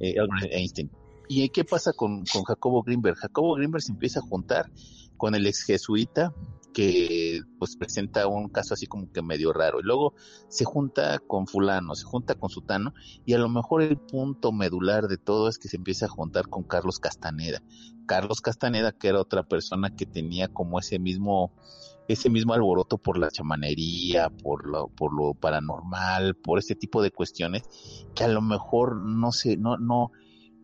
eh, Albert Einstein. ¿Y qué pasa con, con Jacobo Greenberg? Jacobo Greenberg se empieza a juntar con el ex jesuita que pues presenta un caso así como que medio raro y luego se junta con fulano, se junta con sutano y a lo mejor el punto medular de todo es que se empieza a juntar con Carlos Castaneda. Carlos Castaneda que era otra persona que tenía como ese mismo ese mismo alboroto por la chamanería, por lo, por lo paranormal, por este tipo de cuestiones que a lo mejor no sé, no, no,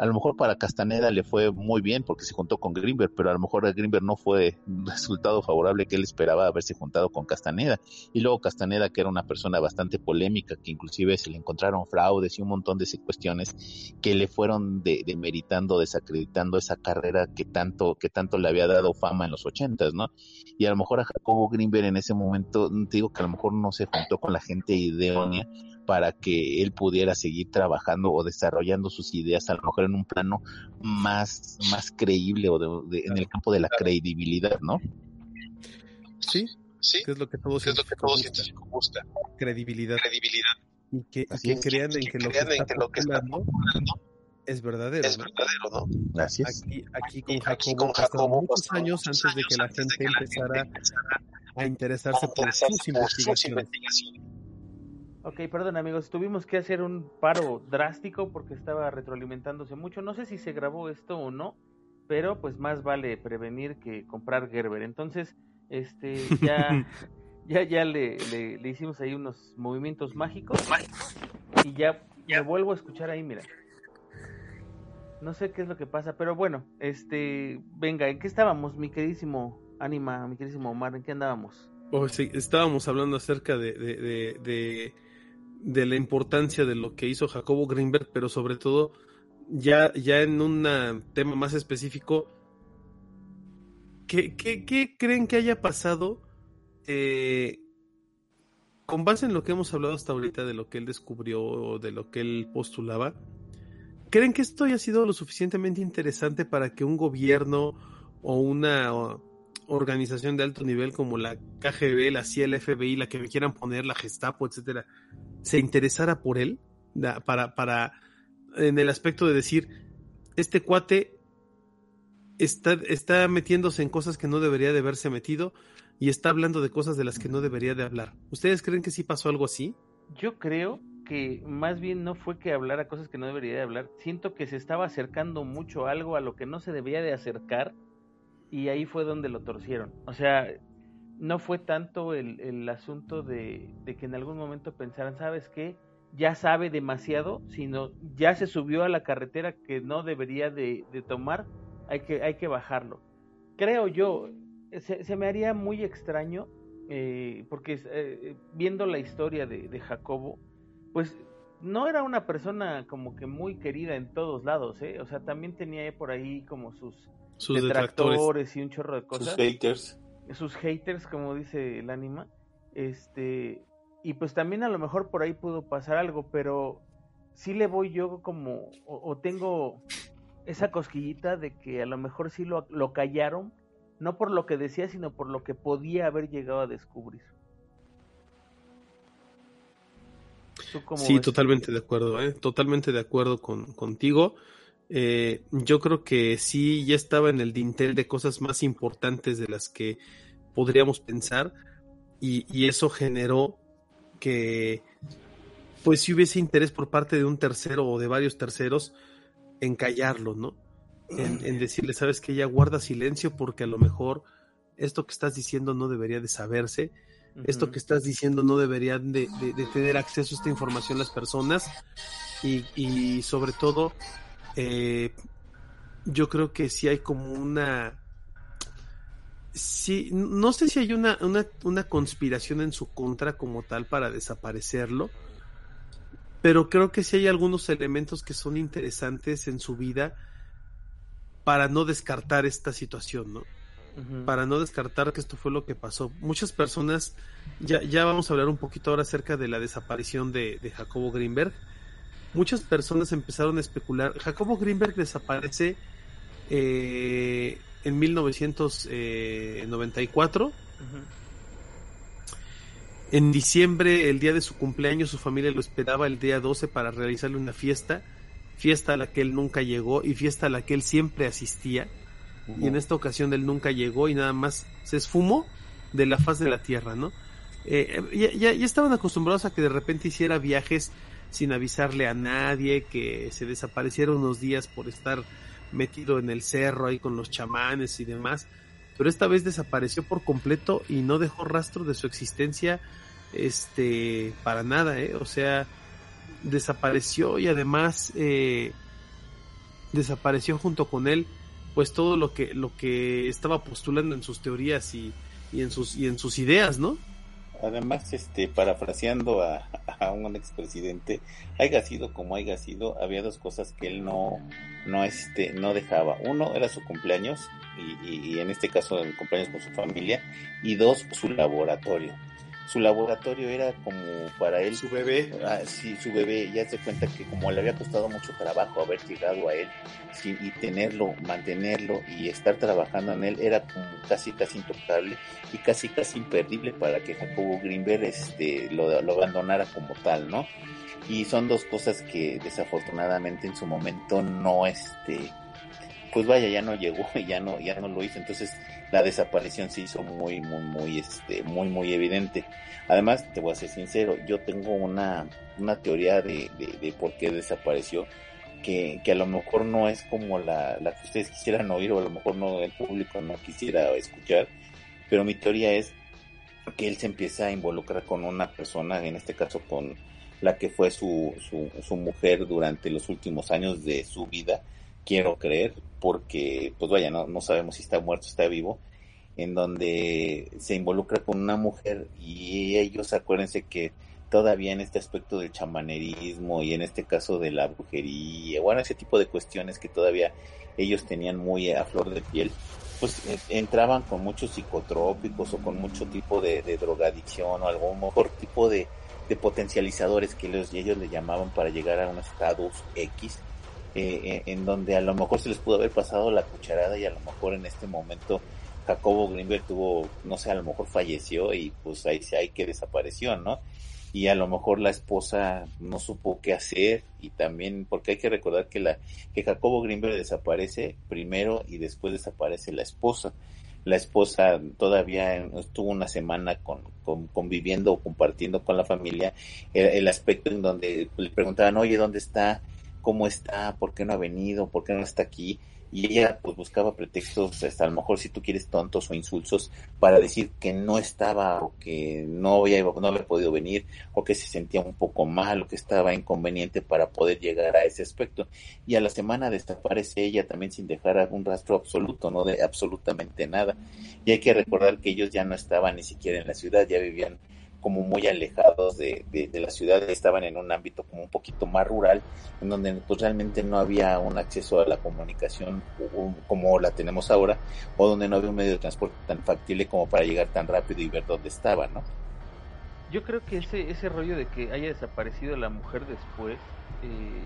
a lo mejor para Castaneda le fue muy bien porque se juntó con Greenberg, pero a lo mejor a Greenberg no fue resultado favorable que él esperaba haberse juntado con Castaneda. Y luego Castaneda, que era una persona bastante polémica, que inclusive se le encontraron fraudes y un montón de cuestiones que le fueron de, demeritando, desacreditando esa carrera que tanto, que tanto le había dado fama en los ochentas, ¿no? Y a lo mejor a Jacobo Greenberg en ese momento, te digo que a lo mejor no se juntó con la gente idónea para que él pudiera seguir trabajando o desarrollando sus ideas a lo mejor en un plano más, más creíble o de, de, en el campo de la credibilidad, ¿no? Sí, Sí, que es lo que todo que es lo que científico busca, credibilidad credibilidad. y que, y que crean en Que que lo que está que lo que está es verdadero. es verdadero, ¿no? Así es. Aquí, aquí con Aquí Jacobo con pasaron Jacobo muchos años muchos antes de que la gente de que la empezara gente empezara a interesarse por sus investigaciones. Ok, perdón amigos, tuvimos que hacer un paro drástico porque estaba retroalimentándose mucho. No sé si se grabó esto o no, pero pues más vale prevenir que comprar Gerber. Entonces, este, ya, ya, ya le, le, le hicimos ahí unos movimientos mágicos y ya me vuelvo a escuchar ahí, mira. No sé qué es lo que pasa, pero bueno, este, venga, ¿en qué estábamos, mi queridísimo Anima, mi queridísimo Omar? ¿En qué andábamos? Oh, sí, estábamos hablando acerca de, de, de, de, de la importancia de lo que hizo Jacobo Greenberg, pero sobre todo ya, ya en un tema más específico, ¿qué, qué, creen que haya pasado eh, con base en lo que hemos hablado hasta ahorita de lo que él descubrió o de lo que él postulaba? ¿Creen que esto haya sido lo suficientemente interesante para que un gobierno o una organización de alto nivel como la KGB, la CIA, el FBI, la que me quieran poner, la Gestapo, etcétera, se interesara por él? Para, para, en el aspecto de decir, este cuate está, está metiéndose en cosas que no debería de haberse metido y está hablando de cosas de las que no debería de hablar. ¿Ustedes creen que sí pasó algo así? Yo creo que más bien no fue que hablara cosas que no debería de hablar. Siento que se estaba acercando mucho a algo a lo que no se debía de acercar y ahí fue donde lo torcieron. O sea, no fue tanto el, el asunto de, de, que en algún momento pensaran, ¿sabes qué? Ya sabe demasiado, sino ya se subió a la carretera que no debería de, de tomar, hay que, hay que bajarlo. Creo yo, se, se me haría muy extraño, eh, porque eh, viendo la historia de, de Jacobo, pues no era una persona como que muy querida en todos lados, ¿eh? O sea, también tenía por ahí como sus, sus detractores, detractores y un chorro de cosas. Sus haters. Sus haters, como dice el anima. Este, y pues también a lo mejor por ahí pudo pasar algo, pero sí le voy yo como, o, o tengo esa cosquillita de que a lo mejor sí lo, lo callaron, no por lo que decía, sino por lo que podía haber llegado a descubrir. Sí, ves? totalmente de acuerdo, ¿eh? totalmente de acuerdo con, contigo. Eh, yo creo que sí, ya estaba en el dintel de cosas más importantes de las que podríamos pensar y, y eso generó que pues si hubiese interés por parte de un tercero o de varios terceros en callarlo, ¿no? En, en decirle, sabes que ya guarda silencio porque a lo mejor esto que estás diciendo no debería de saberse Uh -huh. Esto que estás diciendo no deberían de, de, de, tener acceso a esta información las personas y, y sobre todo eh, yo creo que sí hay como una sí, no sé si hay una, una, una conspiración en su contra como tal para desaparecerlo pero creo que sí hay algunos elementos que son interesantes en su vida para no descartar esta situación, ¿no? Uh -huh. para no descartar que esto fue lo que pasó. Muchas personas, ya, ya vamos a hablar un poquito ahora acerca de la desaparición de, de, Jacobo Greenberg. Muchas personas empezaron a especular. Jacobo Greenberg desaparece eh, en 1994. Uh -huh. En diciembre, el día de su cumpleaños, su familia lo esperaba el día 12 para realizarle una fiesta. Fiesta a la que él nunca llegó y fiesta a la que él siempre asistía y en esta ocasión él nunca llegó y nada más se esfumó de la faz de la tierra, ¿no? Eh, ya, ya, ya, estaban acostumbrados a que de repente hiciera viajes sin avisarle a nadie, que se desapareciera unos días por estar metido en el cerro ahí con los chamanes y demás, pero esta vez desapareció por completo y no dejó rastro de su existencia, este, para nada, ¿eh? O sea, desapareció y además eh, desapareció junto con él pues todo lo que lo que estaba postulando en sus teorías y, y en sus y en sus ideas, ¿no? Además, este, parafraseando a, a un expresidente, haya sido como haya sido, había dos cosas que él no, no, este, no dejaba. Uno era su cumpleaños, y, y, y en este caso el cumpleaños con su familia, y dos, su laboratorio. Su laboratorio era como para él Su bebé. Ah, sí, su bebé ya se cuenta que como le había costado mucho trabajo haber llegado a él sí, y tenerlo, mantenerlo y estar trabajando en él era como casi casi intocable y casi casi imperdible para que Jacobo Greenberg este, lo, lo abandonara como tal, ¿no? Y son dos cosas que desafortunadamente en su momento no este pues vaya ya no llegó y ya no ya no lo hizo. Entonces la desaparición se hizo muy muy muy este muy muy evidente. Además te voy a ser sincero yo tengo una una teoría de, de, de por qué desapareció que, que a lo mejor no es como la, la que ustedes quisieran oír o a lo mejor no el público no quisiera escuchar pero mi teoría es que él se empieza a involucrar con una persona en este caso con la que fue su, su, su mujer durante los últimos años de su vida quiero creer, porque, pues vaya, no, no sabemos si está muerto o está vivo, en donde se involucra con una mujer y ellos, acuérdense que todavía en este aspecto del chamanerismo y en este caso de la brujería, bueno, ese tipo de cuestiones que todavía ellos tenían muy a flor de piel, pues eh, entraban con muchos psicotrópicos o con mucho tipo de, drogadicción o algún mejor tipo de, de potencializadores que ellos le llamaban para llegar a un estatus X eh, en donde a lo mejor se les pudo haber pasado la cucharada y a lo mejor en este momento Jacobo Greenberg tuvo, no sé, a lo mejor falleció y pues ahí hay que desapareció, ¿no? Y a lo mejor la esposa no supo qué hacer y también, porque hay que recordar que la, que Jacobo Greenberg desaparece primero y después desaparece la esposa. La esposa todavía estuvo una semana con, con conviviendo o compartiendo con la familia el, el aspecto en donde le preguntaban, oye, ¿dónde está? Cómo está, por qué no ha venido, por qué no está aquí. Y ella pues buscaba pretextos, hasta a lo mejor si tú quieres tontos o insulsos, para decir que no estaba o que no había, no había podido venir o que se sentía un poco mal o que estaba inconveniente para poder llegar a ese aspecto. Y a la semana desaparece ella también sin dejar algún rastro absoluto, no de absolutamente nada. Y hay que recordar que ellos ya no estaban ni siquiera en la ciudad, ya vivían como muy alejados de, de, la ciudad, estaban en un ámbito como un poquito más rural, en donde pues realmente no había un acceso a la comunicación como la tenemos ahora, o donde no había un medio de transporte tan factible como para llegar tan rápido y ver dónde estaba, ¿no? Yo creo que ese, ese rollo de que haya desaparecido la mujer después eh,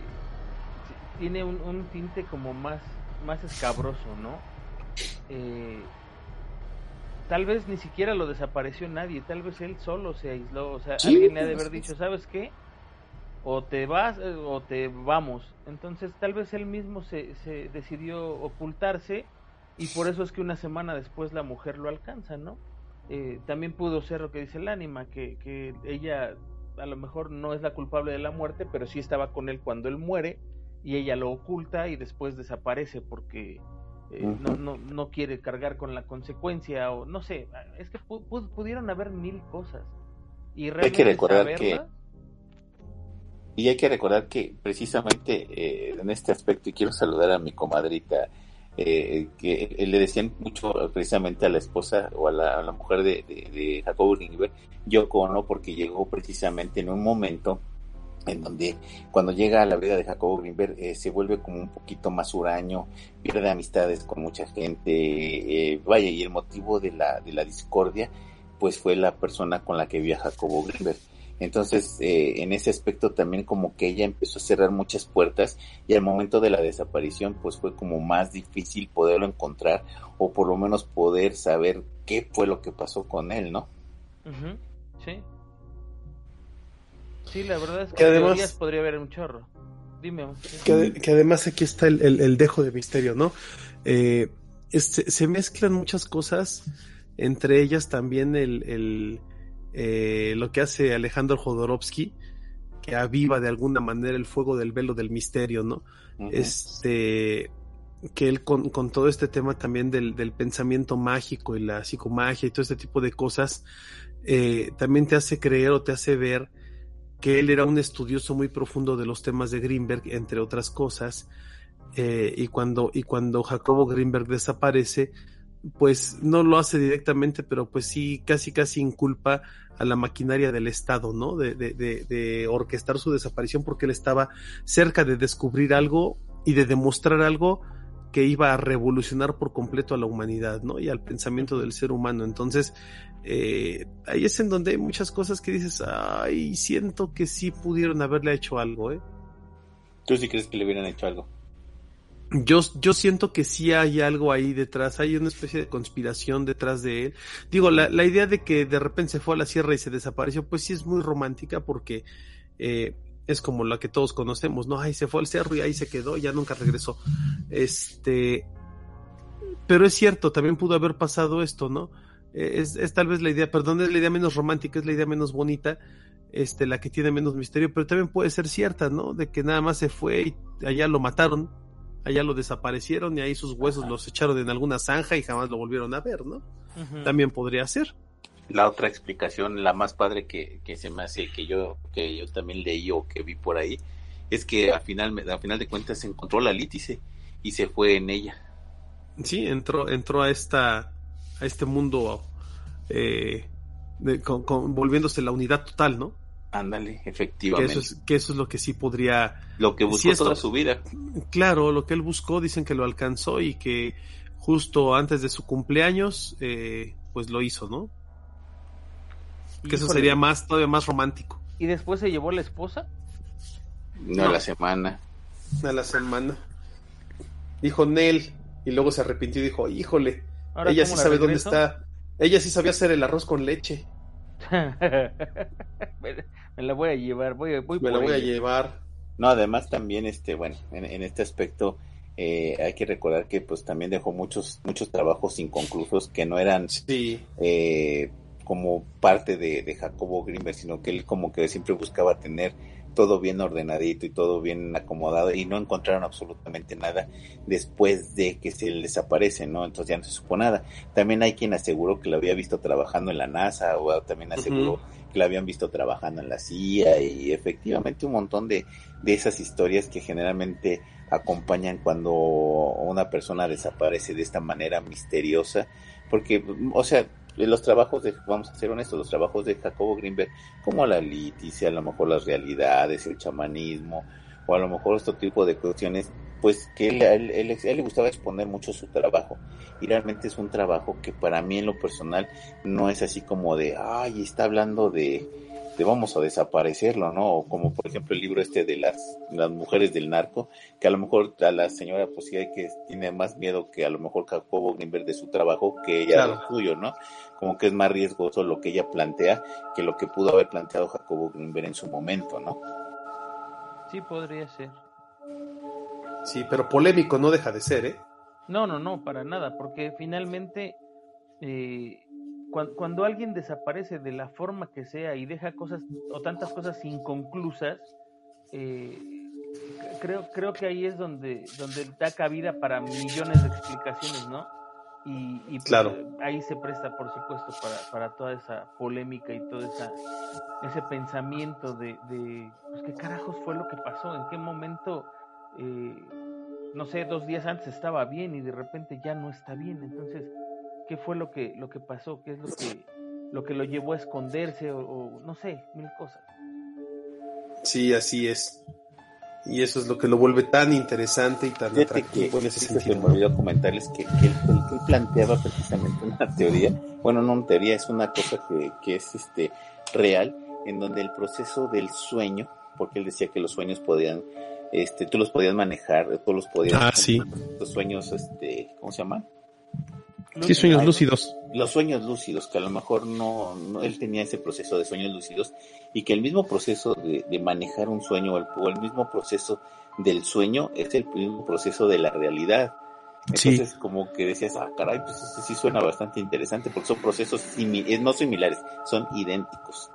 tiene un, un, tinte como más, más escabroso, ¿no? Eh, tal vez ni siquiera lo desapareció nadie, tal vez él solo se aisló, o sea, sí, alguien le ha de haber dicho, ¿sabes qué? O te vas eh, o te vamos. Entonces, tal vez él mismo se, se decidió ocultarse y por eso es que una semana después la mujer lo alcanza, ¿no? Eh, también pudo ser lo que dice el ánima, que, que ella a lo mejor no es la culpable de la muerte, pero sí estaba con él cuando él muere y ella lo oculta y después desaparece porque eh, no, no, no quiere cargar con la consecuencia o no sé, es que pu pu pudieron haber mil cosas. Y hay que recordar saberla, que y hay que recordar que precisamente eh, en este aspecto y quiero saludar a mi comadrita eh, que le decían mucho precisamente a la esposa o a la, a la mujer de, de, de Jacobo Greenberg, Yoko Ono, porque llegó precisamente en un momento en donde cuando llega a la vida de Jacobo Greenberg eh, se vuelve como un poquito más huraño, pierde amistades con mucha gente, eh, vaya, y el motivo de la, de la discordia pues fue la persona con la que vivía Jacobo Greenberg. Entonces, eh, en ese aspecto también como que ella empezó a cerrar muchas puertas y al momento de la desaparición pues fue como más difícil poderlo encontrar o por lo menos poder saber qué fue lo que pasó con él, ¿no? Uh. Sí. Sí, la verdad es que, que además podría haber un chorro. Dime. Que, que además aquí está el, el, el, dejo de misterio, ¿no? Eh, este, se mezclan muchas cosas, entre ellas también el, el eh, lo que hace Alejandro Jodorowsky, que aviva de alguna manera el fuego del velo del misterio, ¿no? Uh -huh. Este que él con, con, todo este tema también del, del, pensamiento mágico y la psicomagia y todo este tipo de cosas, eh, también te hace creer o te hace ver que él era un estudioso muy profundo de los temas de Greenberg, entre otras cosas, eh, y, cuando, y cuando Jacobo Greenberg desaparece, pues no lo hace directamente, pero pues sí, casi casi inculpa a la maquinaria del Estado, ¿no? De, de, de, de orquestar su desaparición porque él estaba cerca de descubrir algo y de demostrar algo que iba a revolucionar por completo a la humanidad, ¿no? Y al pensamiento del ser humano. Entonces, eh, ahí es en donde hay muchas cosas que dices, ay, siento que sí pudieron haberle hecho algo, ¿eh? ¿Tú sí crees que le hubieran hecho algo? Yo, yo siento que sí hay algo ahí detrás, hay una especie de conspiración detrás de él. Digo, la, la idea de que de repente se fue a la sierra y se desapareció, pues sí es muy romántica porque eh, es como la que todos conocemos, ¿no? Ahí se fue al cerro y ahí se quedó, ya nunca regresó. Este, pero es cierto, también pudo haber pasado esto, ¿no? Eh, Es, es tal vez la idea, perdón, es la idea menos romántica, es la idea menos bonita, este, la que tiene menos misterio, pero también puede ser cierta, ¿no? De que nada más se fue y allá lo mataron, allá lo desaparecieron y ahí sus huesos los echaron en alguna zanja y jamás lo volvieron a ver, ¿no? También podría ser. La otra explicación, la más padre que, que se me hace, que yo, que yo también leí o que vi por ahí, es que al final, al final de cuentas se encontró la lítice y se fue en ella. Sí, entró, entró a esta, a este mundo, eh, de- con- con- volviéndose la unidad total, ¿no? Ándale, Que efectivamente. eso, es, que eso es lo que sí podría, Lo que buscó Si esto- toda su vida. claro, lo que él buscó, dicen que lo alcanzó y que justo antes de su cumpleaños, eh, pues lo hizo, ¿no? Que eso sería más, todavía más romántico. ¿Y después se llevó la esposa? No, No. la semana. A la semana. Dijo Nel, y luego se arrepintió y dijo, híjole, Ahora, ella ¿cómo sí sabe dónde está. Ella sí sabía hacer el arroz con leche. me, la voy a llevar, voy, a- voy Me la voy a llevar. No, además también, este, bueno, en, en este aspecto eh, hay que recordar que pues también dejó muchos, muchos trabajos inconclusos que no eran Sí, eh, como parte de, de Jacobo Grimberg, sino que él como que siempre buscaba tener todo bien ordenadito y todo bien acomodado y no encontraron absolutamente nada después de que se le desaparece, ¿no? Entonces ya no se supo nada. También hay quien aseguró que lo había visto trabajando en la NASA o también aseguró que lo habían visto trabajando en la CIA y efectivamente un montón de, de esas historias que generalmente acompañan cuando una persona desaparece de esta manera misteriosa, porque, o sea, los trabajos de, vamos a ser honestos, los trabajos de Jacobo Greenberg, como la liticia, a lo mejor las realidades, el chamanismo, o a lo mejor este tipo de cuestiones, pues que él, él- él- él le gustaba exponer mucho su trabajo, y realmente es un trabajo que para mí en lo personal no es así como de, ay, está hablando de, de vamos a desaparecerlo, ¿no? O como por ejemplo el libro este de las, las mujeres del narco, que a lo mejor a la señora pues sí hay que tiene más miedo que a lo mejor Jacobo Greenberg de su trabajo que ella Claro. del suyo, ¿no? Como que es más riesgoso lo que ella plantea que lo que pudo haber planteado Jacobo Greenberg en su momento, ¿no? Sí, podría ser. sí, pero polémico no deja de ser, ¿eh? No, no, no, para nada, porque finalmente eh, cuan- cuando, alguien desaparece de la forma que sea y deja cosas o tantas cosas inconclusas, eh, creo, creo que ahí es donde, donde da cabida para millones de explicaciones, ¿no? Y, y pues, Claro. ahí se presta, por supuesto, para, para toda esa polémica y todo esa, ese pensamiento de, de pues, ¿qué carajos fue lo que pasó? ¿En qué momento, eh, no sé, dos días antes estaba bien y de repente ya no está bien? Entonces, ¿qué fue lo que, lo que pasó? ¿Qué es lo que, lo que lo llevó a esconderse? O, o no sé, mil cosas. Sí, así es. Y eso es lo que lo vuelve tan interesante y tan Fíjate que atractivo en ese sentido. se me olvidó comentarles que, que él, él- él planteaba precisamente una teoría, bueno, no una teoría, es una cosa que, que es este real, en donde el proceso del sueño, porque él decía que los sueños podían, este, tú los podías manejar, tú los podías, Ah, sí. los sueños, este, ¿cómo se llaman? Sí, sueños Ay, lúcidos. los sueños lúcidos, que a lo mejor no, no- él tenía ese proceso de sueños lúcidos y que el mismo proceso de, de manejar un sueño o el, o el mismo proceso del sueño es el mismo proceso de la realidad. Sí. Entonces, como que decías, ah, caray, pues eso sí suena bastante interesante porque son procesos simi- no similares, son idénticos.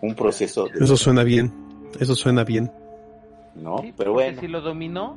Un proceso de, Eso suena bien. Eso suena bien. ¿no? Sí, Pero bueno, si lo dominó,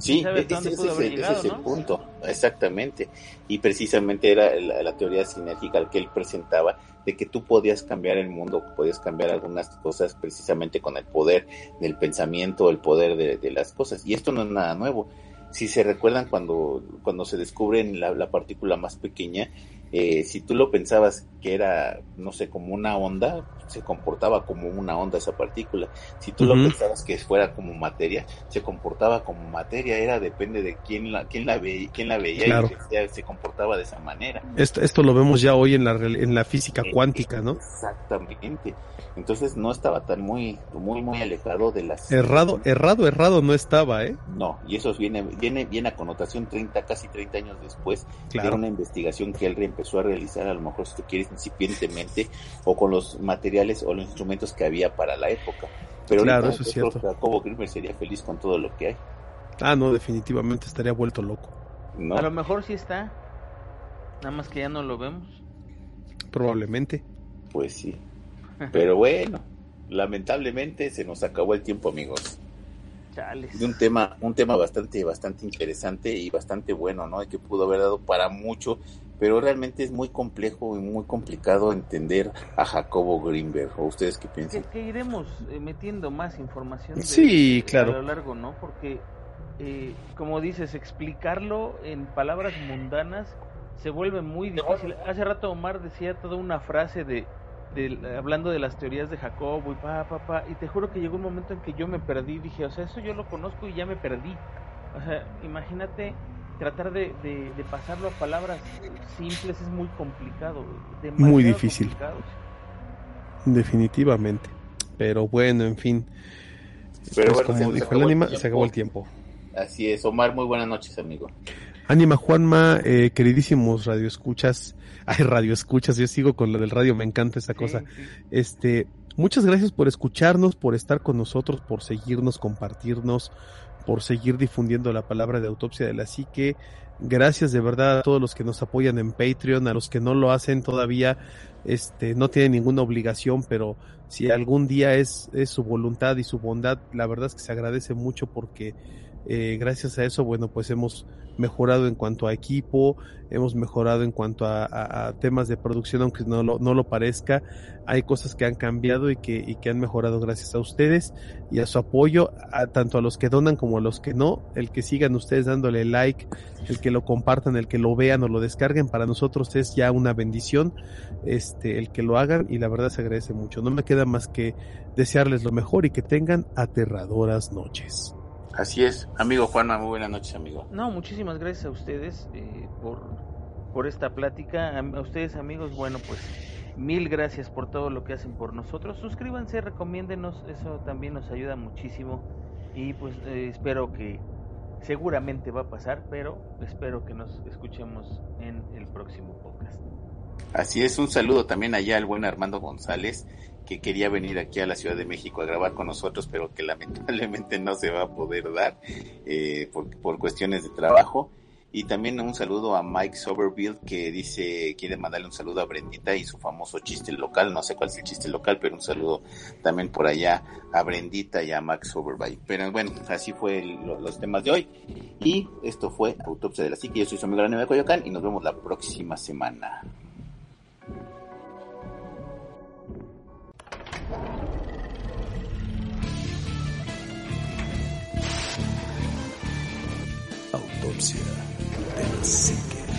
Sí, ¿Sabes ese, ese es, el, ese llegado, es el no? punto, exactamente. Y precisamente era la, la teoría sinérgica que él presentaba de que tú podías cambiar el mundo, podías cambiar algunas cosas precisamente con el poder del pensamiento, el poder de, de las cosas. Y esto no es nada nuevo. Si se recuerdan cuando, cuando se descubren la, la partícula más pequeña, eh, si tú lo pensabas que era, no sé, como una onda, se comportaba como una onda esa partícula. Si tú lo pensabas que fuera como materia, se comportaba como materia. Era depende de quién la, quién la, ve, quién la veía Claro. y decía, se comportaba de esa manera. Esto, esto lo vemos ya hoy en la, real- en la física cuántica, ¿no? Exactamente. Entonces no estaba tan muy, muy, muy alejado de las... Errado, errado, errado no estaba, ¿eh? No, y eso viene, viene, viene a connotación 30, casi 30 años después de Claro. una investigación que él empezó a realizar, a lo mejor si tú quieres incipientemente, o con los materiales o los instrumentos que había para la época. Pero Claro, ahorita eso es yo creo cierto. que Jacobo Grimmer sería feliz con todo lo que hay, Ah, no, definitivamente estaría vuelto loco. ¿no? A lo mejor sí está. Nada más que ya no lo vemos. Probablemente. Pues sí. Pero bueno, lamentablemente se nos acabó el tiempo, amigos. Chales. de un tema, un tema bastante, bastante interesante y bastante bueno, ¿no? Y que pudo haber dado para mucho, pero realmente es muy complejo y muy complicado entender a Jacobo Greenberg. ¿O ustedes qué Que, piensan? que iremos eh, metiendo más información de- Sí, de- claro. a lo largo, ¿no? Porque, eh, como dices, explicarlo en palabras mundanas se vuelve muy difícil. Hace rato Omar decía toda una frase de, de- hablando de las teorías de Jacobo y pa, pa, pa, y te juro que llegó un momento en que yo me perdí. Dije, o sea, eso yo lo conozco y ya me perdí. O sea, imagínate tratar de, de- de pasarlo a palabras simples es muy complicado. Muy difícil. complicado. Definitivamente. Pero bueno, en fin. Pero Pues bueno, como dijo acabó el tiempo. se acabó el tiempo. Así es, Omar, muy buenas noches, amigo. Ánima Juanma, eh, queridísimos radioescuchas. Ay, radioescuchas, yo sigo con lo del radio, me encanta esa Sí, cosa. sí. Este, muchas gracias por escucharnos, por estar con nosotros, por seguirnos, compartirnos, por seguir difundiendo la palabra de autopsia de la psique. Gracias de verdad a todos los que nos apoyan en Patreon, a los que no lo hacen todavía, este, no tienen ninguna obligación, pero si algún día es, es su voluntad y su bondad, la verdad es que se agradece mucho porque eh, gracias a eso, bueno, pues hemos mejorado en cuanto a equipo, hemos mejorado en cuanto a, temas de producción, aunque no lo, no lo parezca. Hay cosas que han cambiado y que, y que han mejorado gracias a ustedes y a su apoyo, a, tanto a los que donan como a los que no. El que sigan ustedes dándole like, el que lo compartan, el que lo vean o lo descarguen, para nosotros es ya una bendición este, el que lo hagan y la verdad se agradece mucho. No me queda más que desearles lo mejor y que tengan aterradoras noches. Así es, amigo Juanma, muy buenas noches, amigo. No, muchísimas gracias a ustedes eh, por, por esta plática. A, a ustedes amigos, bueno, pues mil gracias por todo lo que hacen por nosotros. Suscríbanse, recomiéndenos, eso también nos ayuda muchísimo. Y pues eh, espero que seguramente va a pasar, pero espero que nos escuchemos en el próximo podcast. Así es, un saludo también allá al buen Armando González, que quería venir aquí a la Ciudad de México a grabar con nosotros, pero que lamentablemente no se va a poder dar eh, por, por cuestiones de trabajo. Y también un saludo a Mike Soberville, que dice, quiere mandarle un saludo a Brendita y su famoso chiste local, no sé cuál es el chiste local, pero un saludo también por allá a Brendita y a Max Soberville. Pero bueno, así fue el- lo- los temas de hoy. Y esto fue Autopsia de la Psique. Yo soy su amigo Aníbal de Coyoacán y nos vemos la próxima semana. Autopsia de la psique.